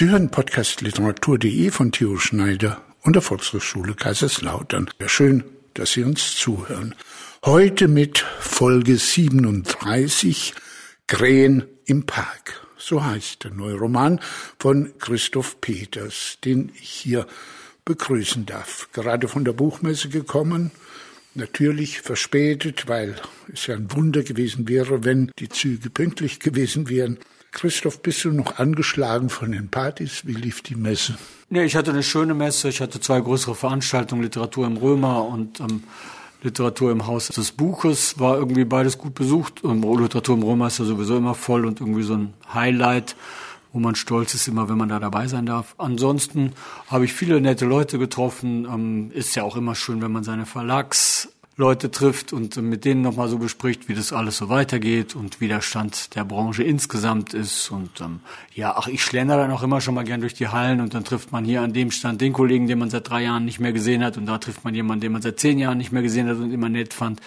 Sie hören Podcast literatur.de von Theo Schneider und der Volkshochschule Kaiserslautern. Ja, schön, dass Sie uns zuhören. Heute mit Folge 37 Krähen im Park. So heißt der neue Roman von Christoph Peters, den ich hier begrüßen darf. Gerade von der Buchmesse gekommen, natürlich verspätet, weil es ja ein Wunder gewesen wäre, wenn die Züge pünktlich gewesen wären. Christoph, bist du noch angeschlagen von den Partys? Wie lief die Messe? Nee, ich hatte eine schöne Messe. Ich hatte zwei größere Veranstaltungen, Literatur im Römer und ähm, Literatur im Haus des Buches. War irgendwie beides gut besucht. Und Literatur im Römer ist ja sowieso immer voll und irgendwie so ein Highlight, wo man stolz ist immer, wenn man da dabei sein darf. Ansonsten habe ich viele nette Leute getroffen. Ähm, ist ja auch immer schön, wenn man seine Verlags Leute trifft und mit denen nochmal so bespricht, wie das alles so weitergeht und wie der Stand der Branche insgesamt ist. Und ähm, ja, ach, ich schlender dann auch immer schon mal gern durch die Hallen und dann trifft man hier an dem Stand den Kollegen, den man seit drei Jahren nicht mehr gesehen hat und da trifft man jemanden, den man seit zehn Jahren nicht mehr gesehen hat und immer nett fand.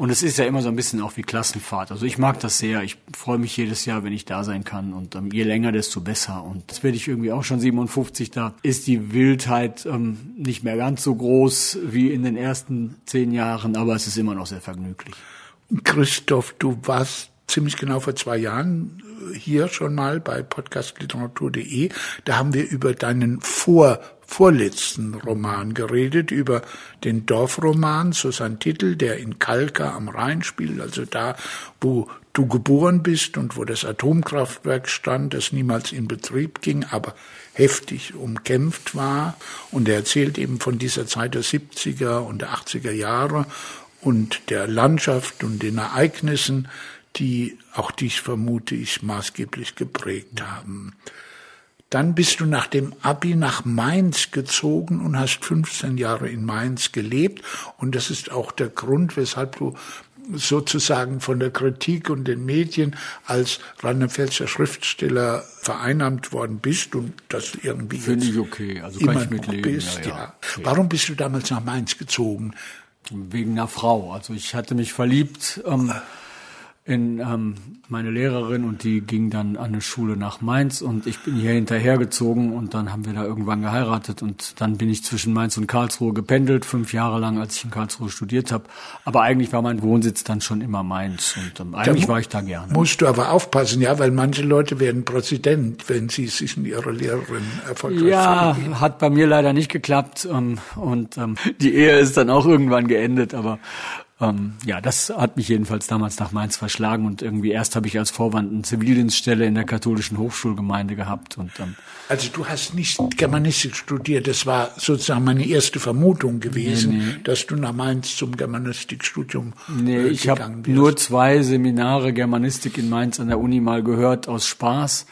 Und es ist ja immer so ein bisschen auch wie Klassenfahrt. Also ich mag das sehr. Ich freue mich jedes Jahr, wenn ich da sein kann. Und ähm, je länger, desto besser. Und jetzt werde ich irgendwie auch schon 57. Da ist die Wildheit ähm, nicht mehr ganz so groß wie in den ersten zehn Jahren aber es ist immer noch sehr vergnüglich. Christoph, du warst ziemlich genau vor zwei Jahren hier schon mal bei podcastliteratur.de. Da haben wir über deinen vor vorletzten Roman geredet, über den Dorfroman, so sein Titel, der in Kalka am Rhein spielt, also da, wo du geboren bist und wo das Atomkraftwerk stand, das niemals in Betrieb ging, aber heftig umkämpft war. Und er erzählt eben von dieser Zeit der 70er und der 80er Jahre und der Landschaft und den Ereignissen, die auch dich, vermute ich, maßgeblich geprägt haben. Dann bist du nach dem Abi nach Mainz gezogen und hast 15 Jahre in Mainz gelebt. Und das ist auch der Grund, weshalb du sozusagen von der Kritik und den Medien als Rheinland-Pfälzer Schriftsteller vereinnahmt worden bist und das irgendwie Finde ich okay, also kann ich mitleben. Bist, ja, ja. Okay. Warum bist du damals nach Mainz gezogen? Wegen einer Frau. Also ich hatte mich verliebt. Ähm, in ähm, meine Lehrerin und die ging dann an eine Schule nach Mainz und ich bin hier hinterhergezogen und dann haben wir da irgendwann geheiratet und dann bin ich zwischen Mainz und Karlsruhe gependelt, fünf Jahre lang, als ich in Karlsruhe studiert habe. Aber eigentlich war mein Wohnsitz dann schon immer Mainz und ähm, eigentlich war ich da gerne. Musst du aber aufpassen, ja, weil manche Leute werden Präsident, wenn sie sich in ihrer Lehrerin erfolgreich Ja, verlieben. hat bei mir leider nicht geklappt ähm, und ähm, die Ehe ist dann auch irgendwann geendet, aber ähm, ja, das hat mich jedenfalls damals nach Mainz verschlagen und irgendwie erst habe ich als Vorwand eine Zivildienststelle in der katholischen Hochschulgemeinde gehabt und ähm, also du hast nicht Germanistik studiert, das war sozusagen meine erste Vermutung gewesen, nee, nee. dass du nach Mainz zum Germanistikstudium nee, äh, ich habe nur zwei Seminare Germanistik in Mainz an der Uni mal gehört aus Spaß.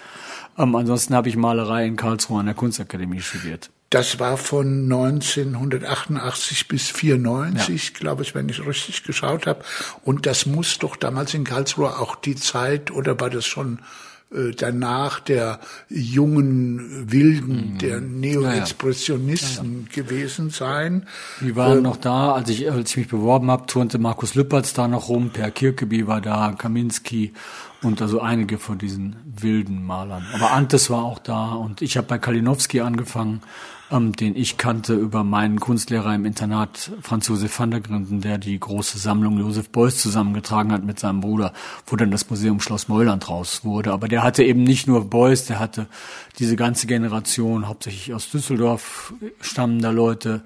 Ähm, ansonsten habe ich Malerei in Karlsruhe an der Kunstakademie studiert. Das war von 1988 bis 94, ja. glaube ich, wenn ich richtig geschaut habe. Und das muss doch damals in Karlsruhe auch die Zeit, oder war das schon äh, danach der jungen Wilden, mhm. der Neo-Expressionisten ja, ja. gewesen sein. Die waren ähm, noch da, als ich, als ich mich beworben habe, turnte Markus Lüppertz da noch rum, Per Kirkeby war da, Kaminski und also einige von diesen wilden Malern. Aber Antes war auch da und ich habe bei Kalinowski angefangen ähm, den ich kannte über meinen Kunstlehrer im Internat, Franz Josef van der Grinden, der die große Sammlung Josef Beuys zusammengetragen hat mit seinem Bruder, wo dann das Museum Schloss Meuland raus wurde. Aber der hatte eben nicht nur Beuys, der hatte diese ganze Generation, hauptsächlich aus Düsseldorf stammender Leute,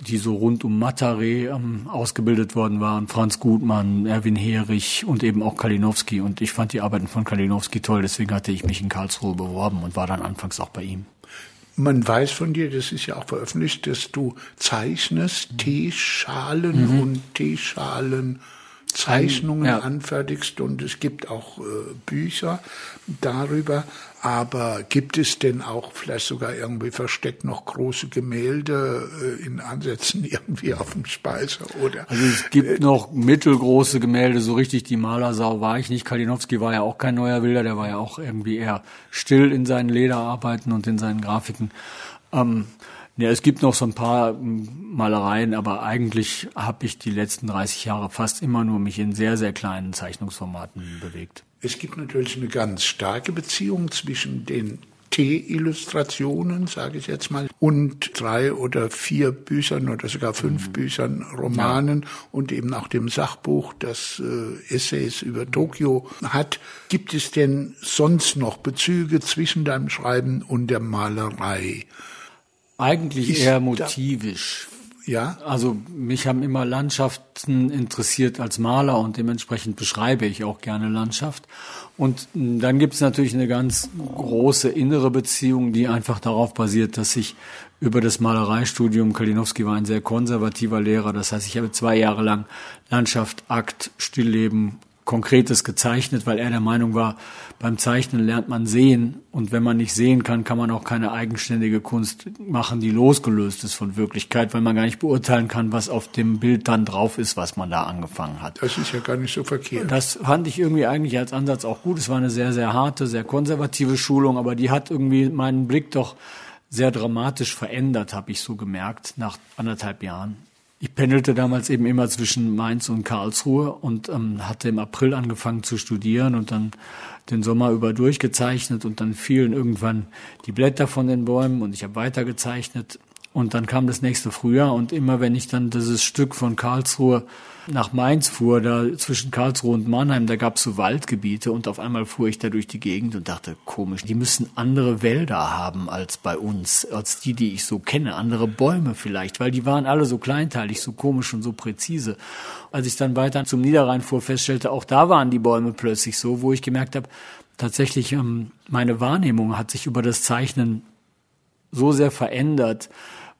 die so rund um Matare ähm, ausgebildet worden waren. Franz Gutmann, Erwin Herich und eben auch Kalinowski. Und ich fand die Arbeiten von Kalinowski toll, deswegen hatte ich mich in Karlsruhe beworben und war dann anfangs auch bei ihm. Man weiß von dir, das ist ja auch veröffentlicht, dass du zeichnest, mhm. Teeschalen mhm. und Teeschalen Zeichnungen ja. anfertigst und es gibt auch äh, Bücher darüber. Aber gibt es denn auch vielleicht sogar irgendwie versteckt noch große Gemälde äh, in Ansätzen irgendwie auf dem Speiser oder? Also es gibt äh, noch mittelgroße Gemälde, so richtig die Malersau war ich nicht. Kalinowski war ja auch kein neuer Bilder, der war ja auch irgendwie eher still in seinen Lederarbeiten und in seinen Grafiken. Ähm, ja, es gibt noch so ein paar hm, Malereien, aber eigentlich habe ich die letzten 30 Jahre fast immer nur mich in sehr, sehr kleinen Zeichnungsformaten bewegt. Es gibt natürlich eine ganz starke Beziehung zwischen den T-Illustrationen, sage ich jetzt mal, und drei oder vier Büchern oder sogar fünf mhm. Büchern, Romanen ja. und eben auch dem Sachbuch, das äh, Essays über Tokio hat. Gibt es denn sonst noch Bezüge zwischen deinem Schreiben und der Malerei? Eigentlich Ist eher motivisch. Ja. Also mich haben immer Landschaften interessiert als Maler und dementsprechend beschreibe ich auch gerne Landschaft. Und dann gibt es natürlich eine ganz große innere Beziehung, die einfach darauf basiert, dass ich über das Malereistudium, Kalinowski war ein sehr konservativer Lehrer, das heißt, ich habe zwei Jahre lang Landschaft, Akt, Stillleben, Konkretes gezeichnet, weil er der Meinung war, beim Zeichnen lernt man sehen und wenn man nicht sehen kann, kann man auch keine eigenständige Kunst machen, die losgelöst ist von Wirklichkeit, weil man gar nicht beurteilen kann, was auf dem Bild dann drauf ist, was man da angefangen hat. Das ist ja gar nicht so verkehrt. Das fand ich irgendwie eigentlich als Ansatz auch gut. Es war eine sehr, sehr harte, sehr konservative Schulung, aber die hat irgendwie meinen Blick doch sehr dramatisch verändert, habe ich so gemerkt, nach anderthalb Jahren. Ich pendelte damals eben immer zwischen Mainz und Karlsruhe und ähm, hatte im April angefangen zu studieren und dann den Sommer über durchgezeichnet und dann fielen irgendwann die Blätter von den Bäumen und ich habe weitergezeichnet und dann kam das nächste Frühjahr und immer wenn ich dann dieses Stück von Karlsruhe nach Mainz fuhr, da zwischen Karlsruhe und Mannheim, da gab es so Waldgebiete und auf einmal fuhr ich da durch die Gegend und dachte, komisch, die müssen andere Wälder haben als bei uns, als die, die ich so kenne, andere Bäume vielleicht, weil die waren alle so kleinteilig, so komisch und so präzise. Als ich dann weiter zum Niederrhein fuhr, feststellte, auch da waren die Bäume plötzlich so, wo ich gemerkt habe, tatsächlich ähm, meine Wahrnehmung hat sich über das Zeichnen so sehr verändert,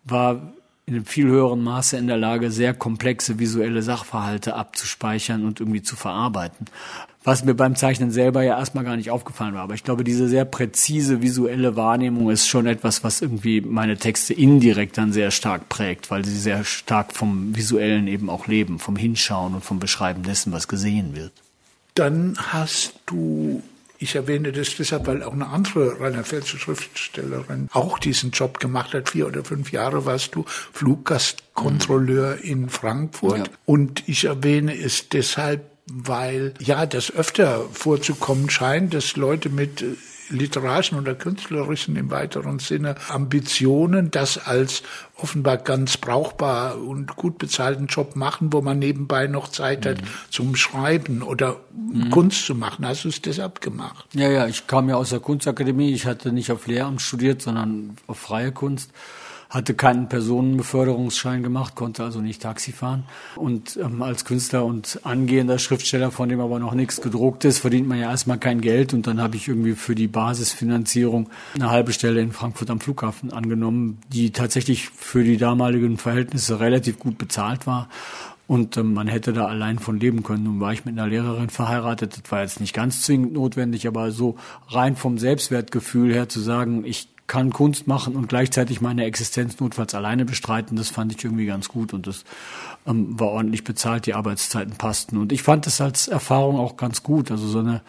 war in einem viel höheren Maße in der Lage, sehr komplexe visuelle Sachverhalte abzuspeichern und irgendwie zu verarbeiten. Was mir beim Zeichnen selber ja erstmal gar nicht aufgefallen war. Aber ich glaube, diese sehr präzise visuelle Wahrnehmung ist schon etwas, was irgendwie meine Texte indirekt dann sehr stark prägt, weil sie sehr stark vom Visuellen eben auch leben, vom Hinschauen und vom Beschreiben dessen, was gesehen wird. Dann hast du ich erwähne das deshalb, weil auch eine andere rheinland-pfälzische Schriftstellerin auch diesen Job gemacht hat. Vier oder fünf Jahre warst du Fluggastkontrolleur mhm. in Frankfurt. Ja. Und ich erwähne es deshalb, weil ja das öfter vorzukommen scheint, dass Leute mit literarischen oder künstlerischen im weiteren Sinne Ambitionen, das als offenbar ganz brauchbar und gut bezahlten Job machen, wo man nebenbei noch Zeit mhm. hat zum Schreiben oder mhm. Kunst zu machen. Hast du es deshalb gemacht? Ja, ja, ich kam ja aus der Kunstakademie. Ich hatte nicht auf Lehramt studiert, sondern auf freie Kunst hatte keinen Personenbeförderungsschein gemacht, konnte also nicht Taxi fahren. Und ähm, als Künstler und angehender Schriftsteller, von dem aber noch nichts gedruckt ist, verdient man ja erstmal kein Geld. Und dann habe ich irgendwie für die Basisfinanzierung eine halbe Stelle in Frankfurt am Flughafen angenommen, die tatsächlich für die damaligen Verhältnisse relativ gut bezahlt war. Und ähm, man hätte da allein von leben können. Nun war ich mit einer Lehrerin verheiratet. Das war jetzt nicht ganz zwingend notwendig, aber so rein vom Selbstwertgefühl her zu sagen, ich kann Kunst machen und gleichzeitig meine Existenz notfalls alleine bestreiten. Das fand ich irgendwie ganz gut und das ähm, war ordentlich bezahlt, die Arbeitszeiten passten. Und ich fand das als Erfahrung auch ganz gut. Also so eine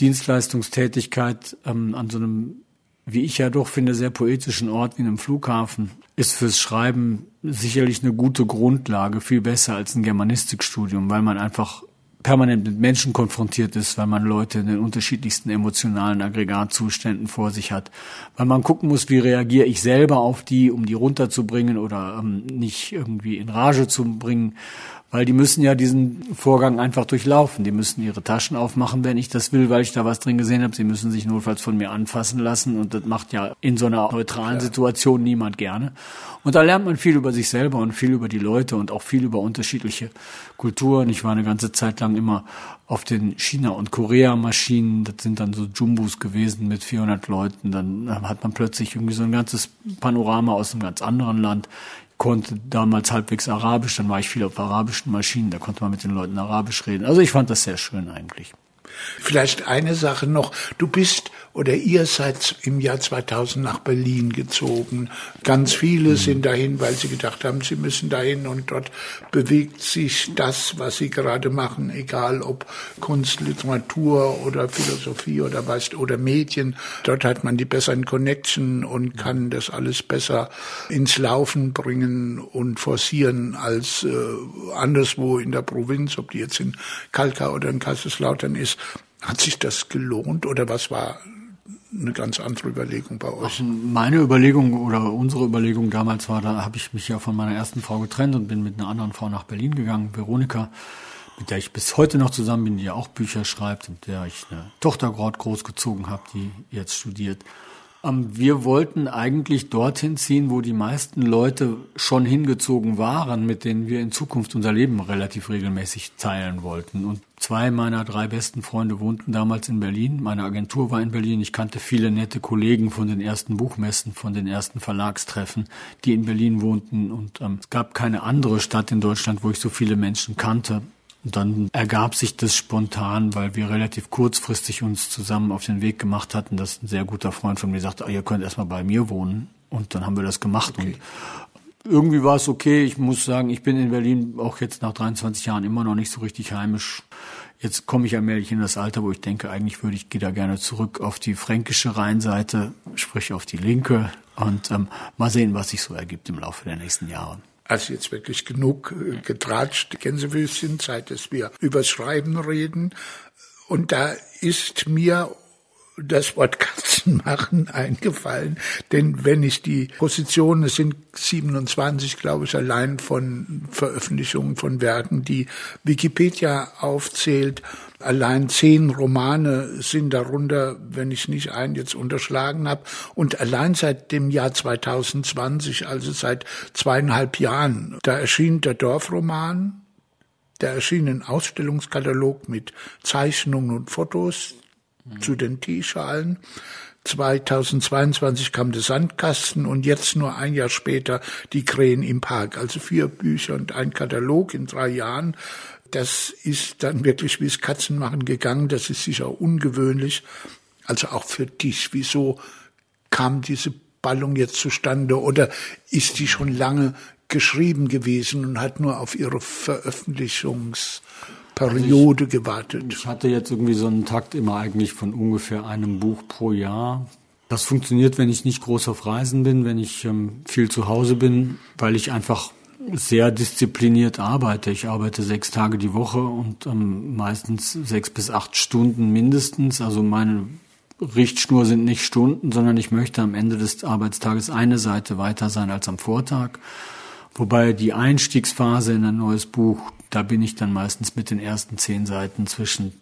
Dienstleistungstätigkeit ähm, an so einem, wie ich ja doch finde, sehr poetischen Ort wie einem Flughafen ist fürs Schreiben sicherlich eine gute Grundlage, viel besser als ein Germanistikstudium, weil man einfach permanent mit Menschen konfrontiert ist, weil man Leute in den unterschiedlichsten emotionalen Aggregatzuständen vor sich hat, weil man gucken muss, wie reagiere ich selber auf die, um die runterzubringen oder ähm, nicht irgendwie in Rage zu bringen weil die müssen ja diesen Vorgang einfach durchlaufen. Die müssen ihre Taschen aufmachen, wenn ich das will, weil ich da was drin gesehen habe. Sie müssen sich notfalls von mir anfassen lassen und das macht ja in so einer neutralen Situation niemand gerne. Und da lernt man viel über sich selber und viel über die Leute und auch viel über unterschiedliche Kulturen. Ich war eine ganze Zeit lang immer auf den China- und Korea-Maschinen. Das sind dann so Jumbos gewesen mit 400 Leuten. Dann hat man plötzlich irgendwie so ein ganzes Panorama aus einem ganz anderen Land konnte damals halbwegs Arabisch, dann war ich viel auf arabischen Maschinen, da konnte man mit den Leuten Arabisch reden. Also ich fand das sehr schön eigentlich. Vielleicht eine Sache noch. Du bist oder ihr seid im Jahr 2000 nach Berlin gezogen. Ganz viele mhm. sind dahin, weil sie gedacht haben, sie müssen dahin und dort bewegt sich das, was sie gerade machen, egal ob Kunst, Literatur oder Philosophie oder was oder Medien. Dort hat man die besseren Connection und kann das alles besser ins Laufen bringen und forcieren als äh, anderswo in der Provinz, ob die jetzt in Kalka oder in Kaiserslautern ist. Hat sich das gelohnt oder was war eine ganz andere Überlegung bei euch? Meine Überlegung oder unsere Überlegung damals war, da habe ich mich ja von meiner ersten Frau getrennt und bin mit einer anderen Frau nach Berlin gegangen, Veronika, mit der ich bis heute noch zusammen bin, die ja auch Bücher schreibt, mit der ich eine Tochter gerade großgezogen habe, die jetzt studiert. Ähm, wir wollten eigentlich dorthin ziehen, wo die meisten Leute schon hingezogen waren, mit denen wir in Zukunft unser Leben relativ regelmäßig teilen wollten. Und zwei meiner drei besten Freunde wohnten damals in Berlin. Meine Agentur war in Berlin. Ich kannte viele nette Kollegen von den ersten Buchmessen, von den ersten Verlagstreffen, die in Berlin wohnten. Und ähm, es gab keine andere Stadt in Deutschland, wo ich so viele Menschen kannte. Und dann ergab sich das spontan, weil wir relativ kurzfristig uns zusammen auf den Weg gemacht hatten, dass ein sehr guter Freund von mir sagte, ah, ihr könnt erstmal bei mir wohnen. Und dann haben wir das gemacht. Okay. Und irgendwie war es okay. Ich muss sagen, ich bin in Berlin auch jetzt nach 23 Jahren immer noch nicht so richtig heimisch. Jetzt komme ich allmählich in das Alter, wo ich denke, eigentlich würde ich gehe da gerne zurück auf die fränkische Rheinseite, sprich auf die linke und ähm, mal sehen, was sich so ergibt im Laufe der nächsten Jahre also jetzt wirklich genug äh, getratscht, Gänsefüßchen, Zeit, dass wir übers Schreiben reden. Und da ist mir das Wort Katzenmachen eingefallen, denn wenn ich die Positionen, es sind 27, glaube ich, allein von Veröffentlichungen von Werken, die Wikipedia aufzählt, allein zehn Romane sind darunter, wenn ich nicht einen jetzt unterschlagen habe, und allein seit dem Jahr 2020, also seit zweieinhalb Jahren, da erschien der Dorfroman, da erschien ein Ausstellungskatalog mit Zeichnungen und Fotos, zu den Teeschalen. 2022 kam der Sandkasten und jetzt nur ein Jahr später die Krähen im Park. Also vier Bücher und ein Katalog in drei Jahren. Das ist dann wirklich wie es Katzenmachen gegangen. Das ist sicher ungewöhnlich. Also auch für dich. Wieso kam diese Ballung jetzt zustande oder ist die schon lange geschrieben gewesen und hat nur auf ihre Veröffentlichungs Periode also ich, gewartet. Ich hatte jetzt irgendwie so einen Takt immer eigentlich von ungefähr einem Buch pro Jahr. Das funktioniert, wenn ich nicht groß auf Reisen bin, wenn ich ähm, viel zu Hause bin, weil ich einfach sehr diszipliniert arbeite. Ich arbeite sechs Tage die Woche und ähm, meistens sechs bis acht Stunden mindestens. Also meine Richtschnur sind nicht Stunden, sondern ich möchte am Ende des Arbeitstages eine Seite weiter sein als am Vortag. Wobei die Einstiegsphase in ein neues Buch, da bin ich dann meistens mit den ersten zehn Seiten zwischen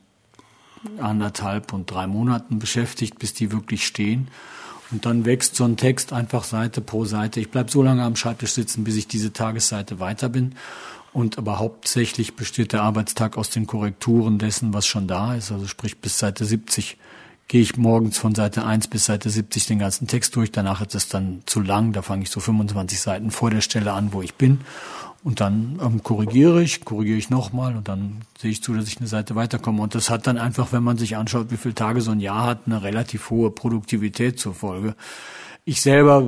anderthalb und drei Monaten beschäftigt, bis die wirklich stehen. Und dann wächst so ein Text einfach Seite pro Seite. Ich bleib so lange am Schreibtisch sitzen, bis ich diese Tagesseite weiter bin. Und aber hauptsächlich besteht der Arbeitstag aus den Korrekturen dessen, was schon da ist. Also sprich bis Seite 70 gehe ich morgens von Seite 1 bis Seite 70 den ganzen Text durch. Danach ist es dann zu lang. Da fange ich so 25 Seiten vor der Stelle an, wo ich bin. Und dann ähm, korrigiere ich, korrigiere ich nochmal und dann sehe ich zu, dass ich eine Seite weiterkomme. Und das hat dann einfach, wenn man sich anschaut, wie viele Tage so ein Jahr hat, eine relativ hohe Produktivität zur Folge. Ich selber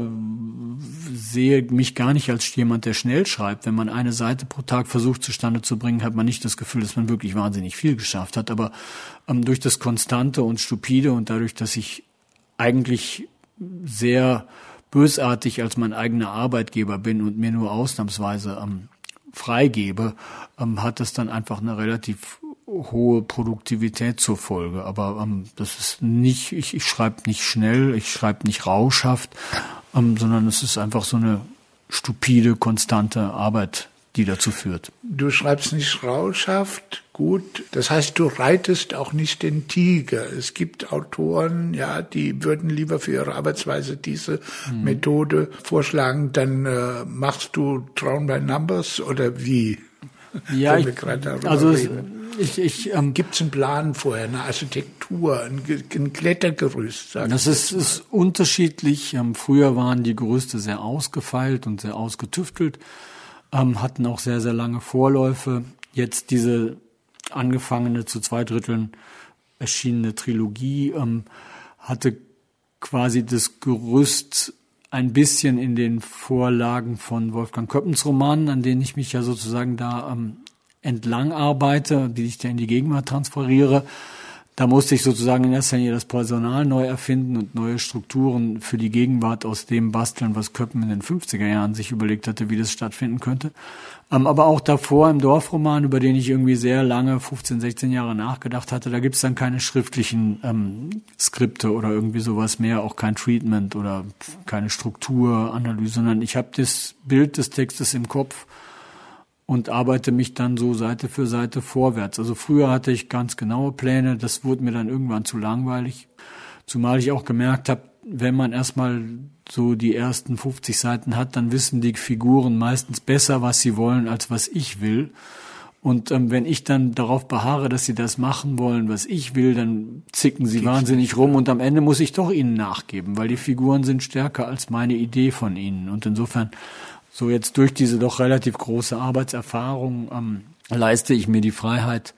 sehe mich gar nicht als jemand, der schnell schreibt. Wenn man eine Seite pro Tag versucht zustande zu bringen, hat man nicht das Gefühl, dass man wirklich wahnsinnig viel geschafft hat. Aber ähm, durch das Konstante und Stupide und dadurch, dass ich eigentlich sehr bösartig als mein eigener Arbeitgeber bin und mir nur ausnahmsweise ähm, freigebe, ähm, hat das dann einfach eine relativ hohe Produktivität zur Folge. Aber ähm, das ist nicht, ich, ich schreibe nicht schnell, ich schreibe nicht rauschhaft, ähm, sondern es ist einfach so eine stupide, konstante Arbeit, die dazu führt. Du schreibst nicht rauschhaft, gut. Das heißt, du reitest auch nicht den Tiger. Es gibt Autoren, ja, die würden lieber für ihre Arbeitsweise diese mhm. Methode vorschlagen. Dann äh, machst du Drown by Numbers oder wie? Ja, ich, also es, ich, ich, ähm, Gibt es einen Plan vorher, eine Architektur, ein, ein Klettergerüst? Das ist, ist unterschiedlich. Ähm, früher waren die Gerüste sehr ausgefeilt und sehr ausgetüftelt, ähm, hatten auch sehr, sehr lange Vorläufe. Jetzt diese angefangene zu zwei Dritteln erschienene Trilogie ähm, hatte quasi das Gerüst ein bisschen in den Vorlagen von Wolfgang Köppens Romanen, an denen ich mich ja sozusagen da ähm, entlang arbeite, die ich da in die Gegenwart transferiere. Da musste ich sozusagen in erster Linie das Personal neu erfinden und neue Strukturen für die Gegenwart aus dem basteln, was Köppen in den 50er Jahren sich überlegt hatte, wie das stattfinden könnte. Ähm, aber auch davor im Dorfroman, über den ich irgendwie sehr lange, 15, 16 Jahre nachgedacht hatte, da gibt's dann keine schriftlichen ähm, Skripte oder irgendwie sowas mehr, auch kein Treatment oder keine Strukturanalyse, sondern ich habe das Bild des Textes im Kopf und arbeite mich dann so Seite für Seite vorwärts. Also früher hatte ich ganz genaue Pläne, das wurde mir dann irgendwann zu langweilig, zumal ich auch gemerkt habe, wenn man erstmal so die ersten 50 Seiten hat, dann wissen die Figuren meistens besser, was sie wollen, als was ich will. Und ähm, wenn ich dann darauf beharre, dass sie das machen wollen, was ich will, dann zicken sie wahnsinnig rum und am Ende muss ich doch ihnen nachgeben, weil die Figuren sind stärker als meine Idee von ihnen. Und insofern so jetzt durch diese doch relativ große Arbeitserfahrung ähm, leiste ich mir die Freiheit,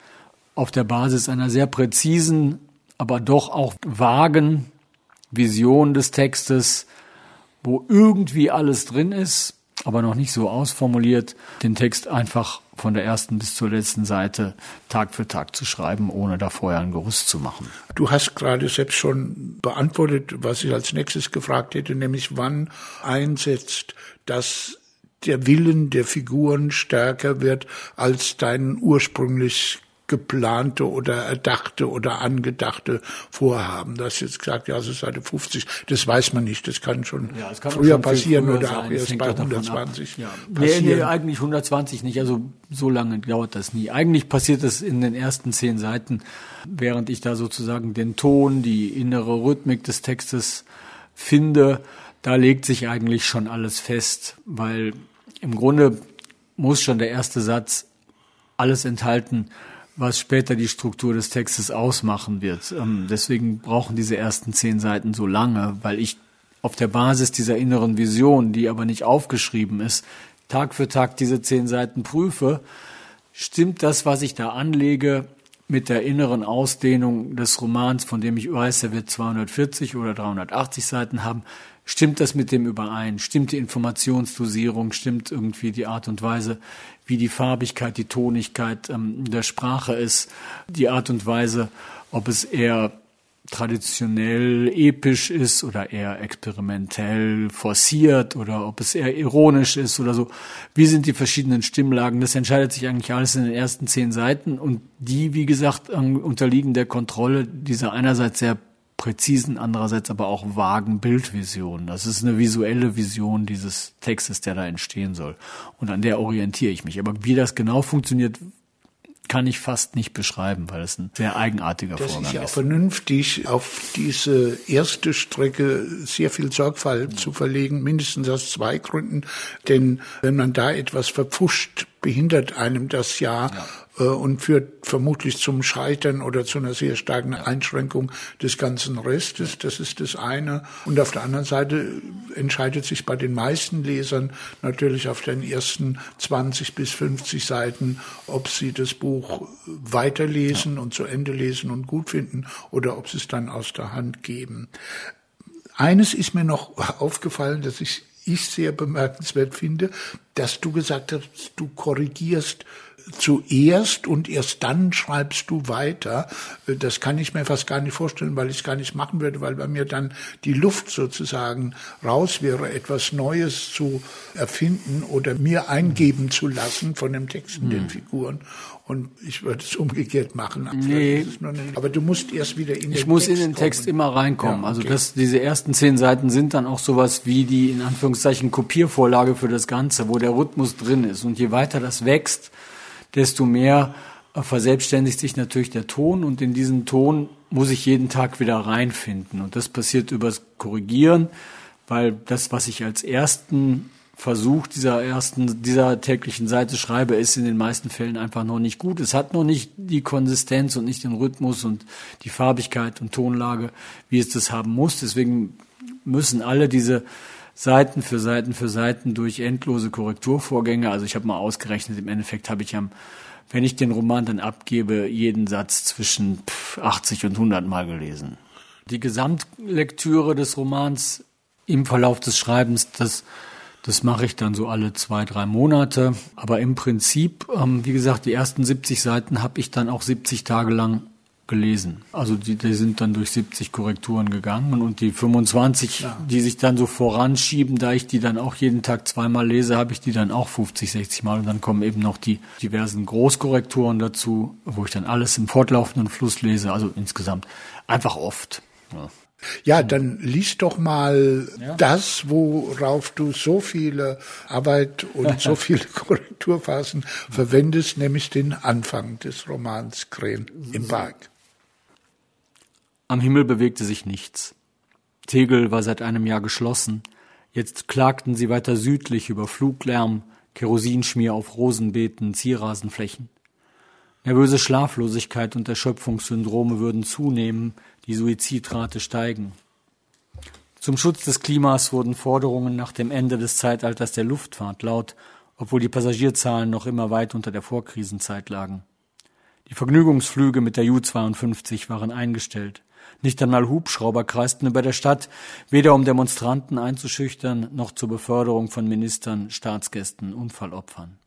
auf der Basis einer sehr präzisen, aber doch auch vagen Vision des Textes, wo irgendwie alles drin ist, aber noch nicht so ausformuliert, den Text einfach von der ersten bis zur letzten Seite Tag für Tag zu schreiben, ohne da vorher ein Gerüst zu machen. Du hast gerade selbst schon beantwortet, was ich als nächstes gefragt hätte, nämlich wann einsetzt das der Willen der Figuren stärker wird als dein ursprünglich geplante oder erdachte oder angedachte Vorhaben. Das ist jetzt gesagt, ja, es ist Seite 50. Das weiß man nicht. Das kann schon ja, kann früher passieren früher oder sein. auch erst bei 120. Ja. Nee, nee, eigentlich 120 nicht. Also so lange dauert das nie. Eigentlich passiert das in den ersten zehn Seiten, während ich da sozusagen den Ton, die innere Rhythmik des Textes finde. Da legt sich eigentlich schon alles fest, weil im Grunde muss schon der erste Satz alles enthalten, was später die Struktur des Textes ausmachen wird. Ähm, deswegen brauchen diese ersten zehn Seiten so lange, weil ich auf der Basis dieser inneren Vision, die aber nicht aufgeschrieben ist, Tag für Tag diese zehn Seiten prüfe, stimmt das, was ich da anlege, mit der inneren Ausdehnung des Romans, von dem ich weiß, er wird 240 oder 380 Seiten haben, Stimmt das mit dem überein? Stimmt die Informationsdosierung? Stimmt irgendwie die Art und Weise, wie die Farbigkeit, die Tonigkeit ähm, der Sprache ist? Die Art und Weise, ob es eher traditionell episch ist oder eher experimentell forciert oder ob es eher ironisch ist oder so. Wie sind die verschiedenen Stimmlagen? Das entscheidet sich eigentlich alles in den ersten zehn Seiten und die, wie gesagt, unterliegen der Kontrolle dieser einerseits sehr präzisen, andererseits aber auch vagen Bildvision. Das ist eine visuelle Vision dieses Textes, der da entstehen soll. Und an der orientiere ich mich. Aber wie das genau funktioniert, kann ich fast nicht beschreiben, weil es ein sehr eigenartiger das Vorgang ist. Das ist ja auch vernünftig, auf diese erste Strecke sehr viel Sorgfalt ja. zu verlegen, mindestens aus zwei Gründen. Denn wenn man da etwas verpfuscht, behindert einem das ja, ja. Äh, und führt vermutlich zum Scheitern oder zu einer sehr starken Einschränkung des ganzen Restes. Das ist das eine. Und auf der anderen Seite entscheidet sich bei den meisten Lesern natürlich auf den ersten 20 bis 50 Seiten, ob sie das Buch weiterlesen ja. und zu Ende lesen und gut finden oder ob sie es dann aus der Hand geben. Eines ist mir noch aufgefallen, dass ich, ich sehr bemerkenswert finde, dass du gesagt hast, du korrigierst zuerst und erst dann schreibst du weiter. Das kann ich mir fast gar nicht vorstellen, weil ich es gar nicht machen würde, weil bei mir dann die Luft sozusagen raus wäre, etwas Neues zu erfinden oder mir eingeben zu lassen von dem Text und den hm. Figuren. Und ich würde es umgekehrt machen. Nee. Aber du musst erst wieder in den Ich muss Text in den Text kommen. immer reinkommen. Ja, also okay. Also das, diese ersten zehn Seiten sind dann auch sowas wie die, in Anführungszeichen, Kopiervorlage für das Ganze, wo der Rhythmus drin ist. Und je weiter das wächst, desto mehr verselbstständigt sich natürlich der Ton und in diesen Ton muss ich jeden Tag wieder reinfinden. Und das passiert übers Korrigieren, weil das, was ich als ersten Versuch dieser ersten, dieser täglichen Seite schreibe, ist in den meisten Fällen einfach noch nicht gut. Es hat noch nicht die Konsistenz und nicht den Rhythmus und die Farbigkeit und Tonlage, wie es das haben muss. Deswegen müssen alle diese Seiten für Seiten für Seiten durch endlose Korrekturvorgänge. Also ich habe mal ausgerechnet, im Endeffekt habe ich am, wenn ich den Roman dann abgebe, jeden Satz zwischen 80 und 100 Mal gelesen. Die Gesamtlektüre des Romans im Verlauf des Schreibens, das, das mache ich dann so alle zwei, drei Monate. Aber im Prinzip, ähm, wie gesagt, die ersten 70 Seiten habe ich dann auch 70 Tage lang gelesen. Also die, die sind dann durch 70 Korrekturen gegangen und die 25, ja. die sich dann so voranschieben, da ich die dann auch jeden Tag zweimal lese, habe ich die dann auch 50, 60 Mal und dann kommen eben noch die diversen Großkorrekturen dazu, wo ich dann alles im fortlaufenden Fluss lese, also insgesamt einfach oft. Ja. Ja, dann lies doch mal ja. das, worauf du so viele Arbeit und so viele Korrekturphasen verwendest, nämlich den Anfang des Romans Krähen im Park. Am Himmel bewegte sich nichts. Tegel war seit einem Jahr geschlossen. Jetzt klagten sie weiter südlich über Fluglärm, Kerosinschmier auf Rosenbeeten, Zierrasenflächen. Nervöse Schlaflosigkeit und Erschöpfungssyndrome würden zunehmen, die Suizidrate steigen. Zum Schutz des Klimas wurden Forderungen nach dem Ende des Zeitalters der Luftfahrt laut, obwohl die Passagierzahlen noch immer weit unter der Vorkrisenzeit lagen. Die Vergnügungsflüge mit der Ju-52 waren eingestellt. Nicht einmal Hubschrauber kreisten über der Stadt, weder um Demonstranten einzuschüchtern, noch zur Beförderung von Ministern, Staatsgästen, Unfallopfern.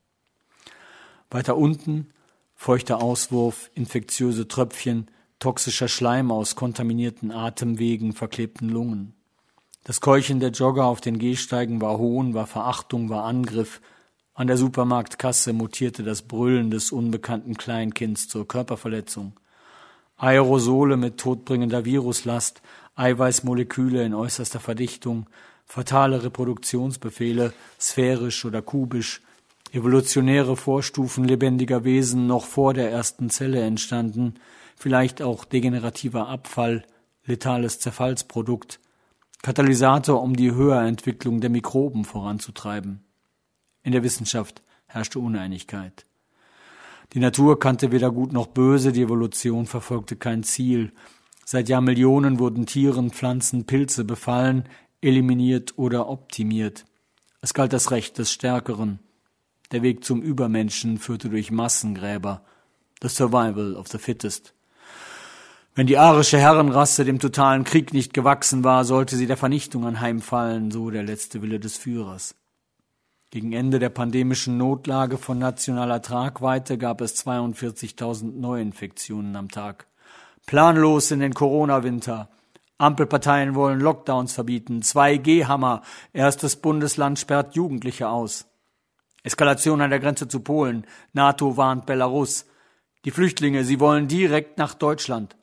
Weiter unten feuchter Auswurf, infektiöse Tröpfchen, toxischer Schleim aus kontaminierten Atemwegen, verklebten Lungen. Das Keuchen der Jogger auf den Gehsteigen war Hohn, war Verachtung, war Angriff. An der Supermarktkasse mutierte das Brüllen des unbekannten Kleinkinds zur Körperverletzung. Aerosole mit todbringender Viruslast, Eiweißmoleküle in äußerster Verdichtung, fatale Reproduktionsbefehle, sphärisch oder kubisch, evolutionäre Vorstufen lebendiger Wesen noch vor der ersten Zelle entstanden, vielleicht auch degenerativer Abfall, letales Zerfallsprodukt, Katalysator, um die Höherentwicklung der Mikroben voranzutreiben. In der Wissenschaft herrschte Uneinigkeit. Die Natur kannte weder gut noch böse, die Evolution verfolgte kein Ziel. Seit Jahrmillionen wurden Tieren, Pflanzen, Pilze befallen, eliminiert oder optimiert. Es galt das Recht des Stärkeren. Der Weg zum Übermenschen führte durch Massengräber. The survival of the fittest. Wenn die arische Herrenrasse dem totalen Krieg nicht gewachsen war, sollte sie der Vernichtung anheimfallen, so der letzte Wille des Führers. Gegen Ende der pandemischen Notlage von nationaler Tragweite gab es 42.000 Neuinfektionen am Tag. Planlos in den Corona-Winter. Ampelparteien wollen Lockdowns verbieten. 2G-Hammer. Erstes Bundesland sperrt Jugendliche aus. Eskalation an der Grenze zu Polen. NATO warnt Belarus. Die Flüchtlinge, sie wollen direkt nach Deutschland.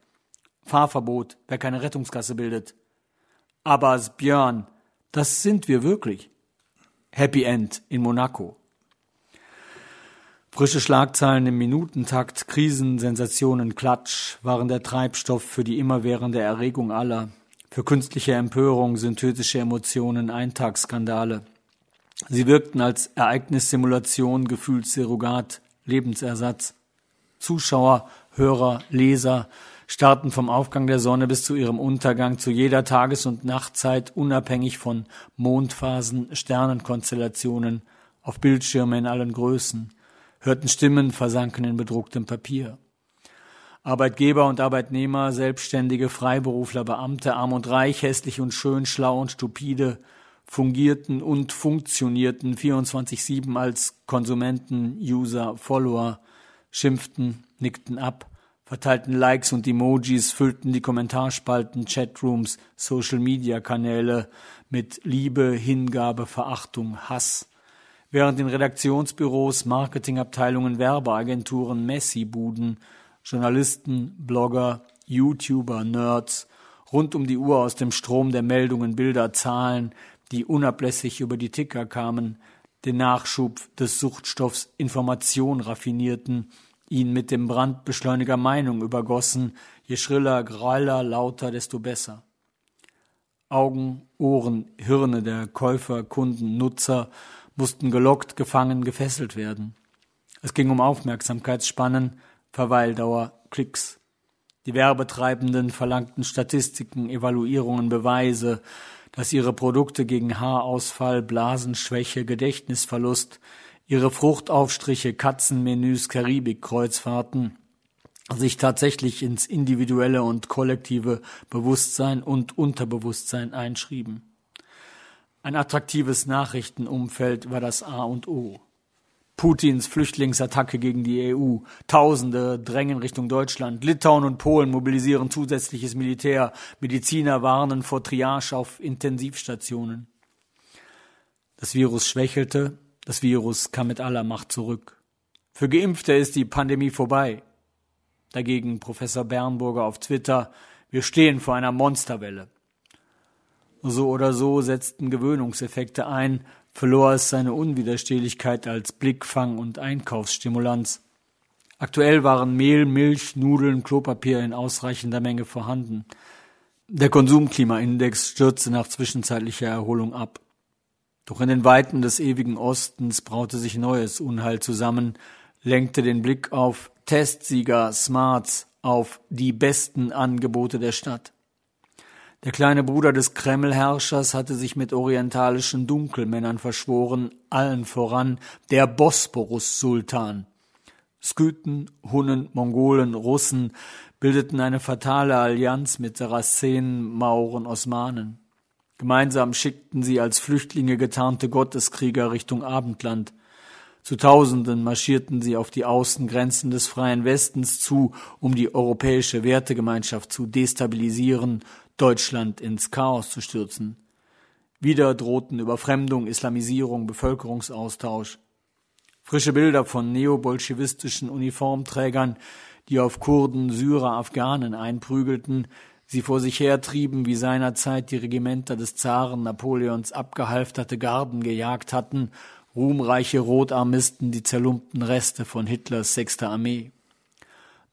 Fahrverbot, wer keine Rettungskasse bildet. Abbas, Björn, das sind wir wirklich. Happy End in Monaco. Frische Schlagzeilen im Minutentakt, Krisen, Sensationen, Klatsch waren der Treibstoff für die immerwährende Erregung aller, für künstliche Empörung, synthetische Emotionen, Eintagsskandale. Sie wirkten als Ereignissimulation, Gefühlssurrogat, Lebensersatz. Zuschauer, Hörer, Leser starten vom Aufgang der Sonne bis zu ihrem Untergang zu jeder Tages- und Nachtzeit unabhängig von Mondphasen, Sternenkonstellationen, auf Bildschirme in allen Größen, hörten Stimmen, versanken in bedrucktem Papier. Arbeitgeber und Arbeitnehmer, Selbstständige, Freiberufler, Beamte, arm und reich, hässlich und schön, schlau und stupide, fungierten und funktionierten 24-7 als Konsumenten, User, Follower, schimpften, nickten ab, verteilten Likes und Emojis, füllten die Kommentarspalten, Chatrooms, Social-Media-Kanäle mit Liebe, Hingabe, Verachtung, Hass. Während in Redaktionsbüros, Marketingabteilungen, Werbeagenturen, Messi-Buden, Journalisten, Blogger, YouTuber, Nerds rund um die Uhr aus dem Strom der Meldungen, Bilder, Zahlen, die unablässig über die Ticker kamen, den Nachschub des Suchtstoffs Information raffinierten, ihn mit dem Brandbeschleuniger Meinung übergossen, je schriller, greller, lauter, desto besser. Augen, Ohren, Hirne der Käufer, Kunden, Nutzer mussten gelockt, gefangen, gefesselt werden. Es ging um Aufmerksamkeitsspannen, Verweildauer, Klicks. Die Werbetreibenden verlangten Statistiken, Evaluierungen, Beweise, dass ihre Produkte gegen Haarausfall, Blasenschwäche, Gedächtnisverlust, ihre Fruchtaufstriche, Katzenmenüs, Karibikkreuzfahrten sich tatsächlich ins individuelle und kollektive Bewusstsein und Unterbewusstsein einschrieben. Ein attraktives Nachrichtenumfeld war das A und O. Putins Flüchtlingsattacke gegen die EU. Tausende drängen Richtung Deutschland. Litauen und Polen mobilisieren zusätzliches Militär. Mediziner warnen vor Triage auf Intensivstationen. Das Virus schwächelte. Das Virus kam mit aller Macht zurück. Für Geimpfte ist die Pandemie vorbei. Dagegen Professor Bernburger auf Twitter. Wir stehen vor einer Monsterwelle. So oder so setzten Gewöhnungseffekte ein verlor es seine Unwiderstehlichkeit als Blickfang und Einkaufsstimulanz. Aktuell waren Mehl, Milch, Nudeln, Klopapier in ausreichender Menge vorhanden. Der Konsumklimaindex stürzte nach zwischenzeitlicher Erholung ab. Doch in den Weiten des ewigen Ostens braute sich neues Unheil zusammen, lenkte den Blick auf Testsieger, Smarts, auf die besten Angebote der Stadt. Der kleine Bruder des Kremlherrschers hatte sich mit orientalischen Dunkelmännern verschworen, allen voran der Bosporus-Sultan. Skythen, Hunnen, Mongolen, Russen bildeten eine fatale Allianz mit Sarazenen, Mauren, Osmanen. Gemeinsam schickten sie als Flüchtlinge getarnte Gotteskrieger Richtung Abendland. Zu Tausenden marschierten sie auf die Außengrenzen des freien Westens zu, um die europäische Wertegemeinschaft zu destabilisieren, Deutschland ins Chaos zu stürzen. Wieder drohten Überfremdung, Islamisierung, Bevölkerungsaustausch. Frische Bilder von neobolschewistischen Uniformträgern, die auf Kurden, Syrer, Afghanen einprügelten, sie vor sich hertrieben, wie seinerzeit die Regimenter des Zaren Napoleons abgehalfterte Garden gejagt hatten, ruhmreiche Rotarmisten die zerlumpten Reste von Hitlers sechster Armee.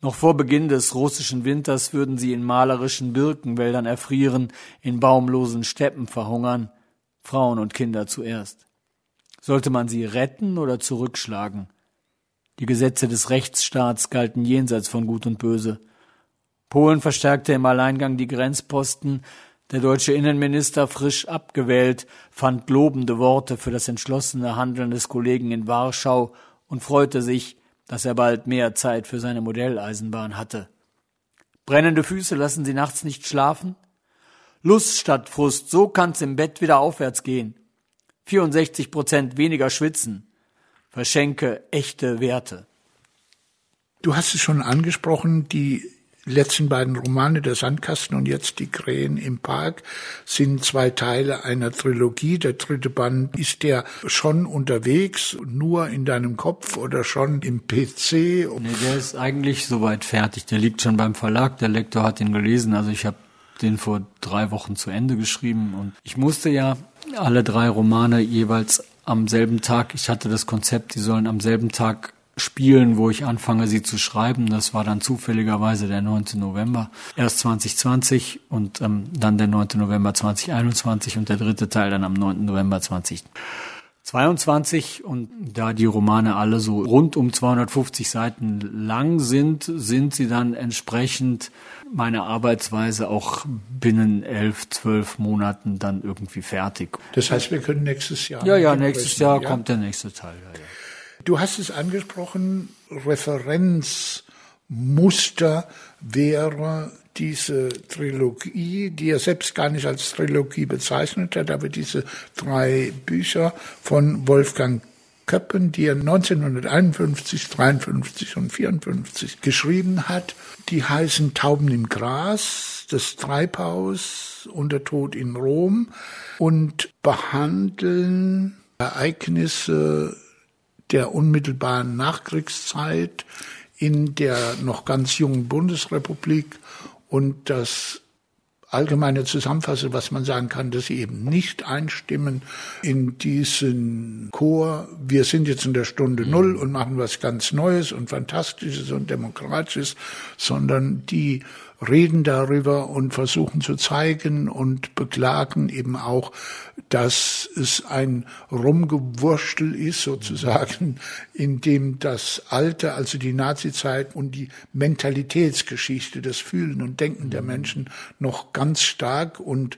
Noch vor Beginn des russischen Winters würden sie in malerischen Birkenwäldern erfrieren, in baumlosen Steppen verhungern, Frauen und Kinder zuerst. Sollte man sie retten oder zurückschlagen? Die Gesetze des Rechtsstaats galten jenseits von Gut und Böse. Polen verstärkte im Alleingang die Grenzposten, der deutsche Innenminister, frisch abgewählt, fand lobende Worte für das entschlossene Handeln des Kollegen in Warschau und freute sich, dass er bald mehr Zeit für seine Modelleisenbahn hatte. Brennende Füße lassen sie nachts nicht schlafen? Lust statt Frust, so kann's im Bett wieder aufwärts gehen. 64 Prozent weniger schwitzen. Verschenke echte Werte. Du hast es schon angesprochen, die letzten beiden Romane, Der Sandkasten und jetzt Die Krähen im Park, sind zwei Teile einer Trilogie. Der dritte Band, ist der schon unterwegs, nur in deinem Kopf oder schon im PC? Nee, der ist eigentlich soweit fertig. Der liegt schon beim Verlag. Der Lektor hat ihn gelesen. Also ich habe den vor drei Wochen zu Ende geschrieben und ich musste ja alle drei Romane jeweils am selben Tag, ich hatte das Konzept, die sollen am selben Tag spielen, wo ich anfange, sie zu schreiben. Das war dann zufälligerweise der 9. November. Erst 2020 und ähm, dann der 9. November 2021 und der dritte Teil dann am 9. November 2022. Und da die Romane alle so rund um 250 Seiten lang sind, sind sie dann entsprechend meiner Arbeitsweise auch binnen elf, zwölf Monaten dann irgendwie fertig. Das heißt, wir können nächstes Jahr. Ja, ja, nächstes Jahr ja? kommt der nächste Teil. Ja, ja. Du hast es angesprochen, Referenzmuster wäre diese Trilogie, die er selbst gar nicht als Trilogie bezeichnet hat, aber diese drei Bücher von Wolfgang Köppen, die er 1951, 53 und 54 geschrieben hat, die heißen Tauben im Gras, das Treibhaus und der Tod in Rom und behandeln Ereignisse der unmittelbaren Nachkriegszeit in der noch ganz jungen Bundesrepublik und das allgemeine Zusammenfassung, was man sagen kann, dass sie eben nicht einstimmen in diesen Chor, wir sind jetzt in der Stunde Null und machen was ganz Neues und Fantastisches und Demokratisches, sondern die reden darüber und versuchen zu zeigen und beklagen eben auch, dass es ein Rumgewurstel ist sozusagen, in dem das Alte, also die Nazizeit und die Mentalitätsgeschichte, das Fühlen und Denken der Menschen noch ganz stark und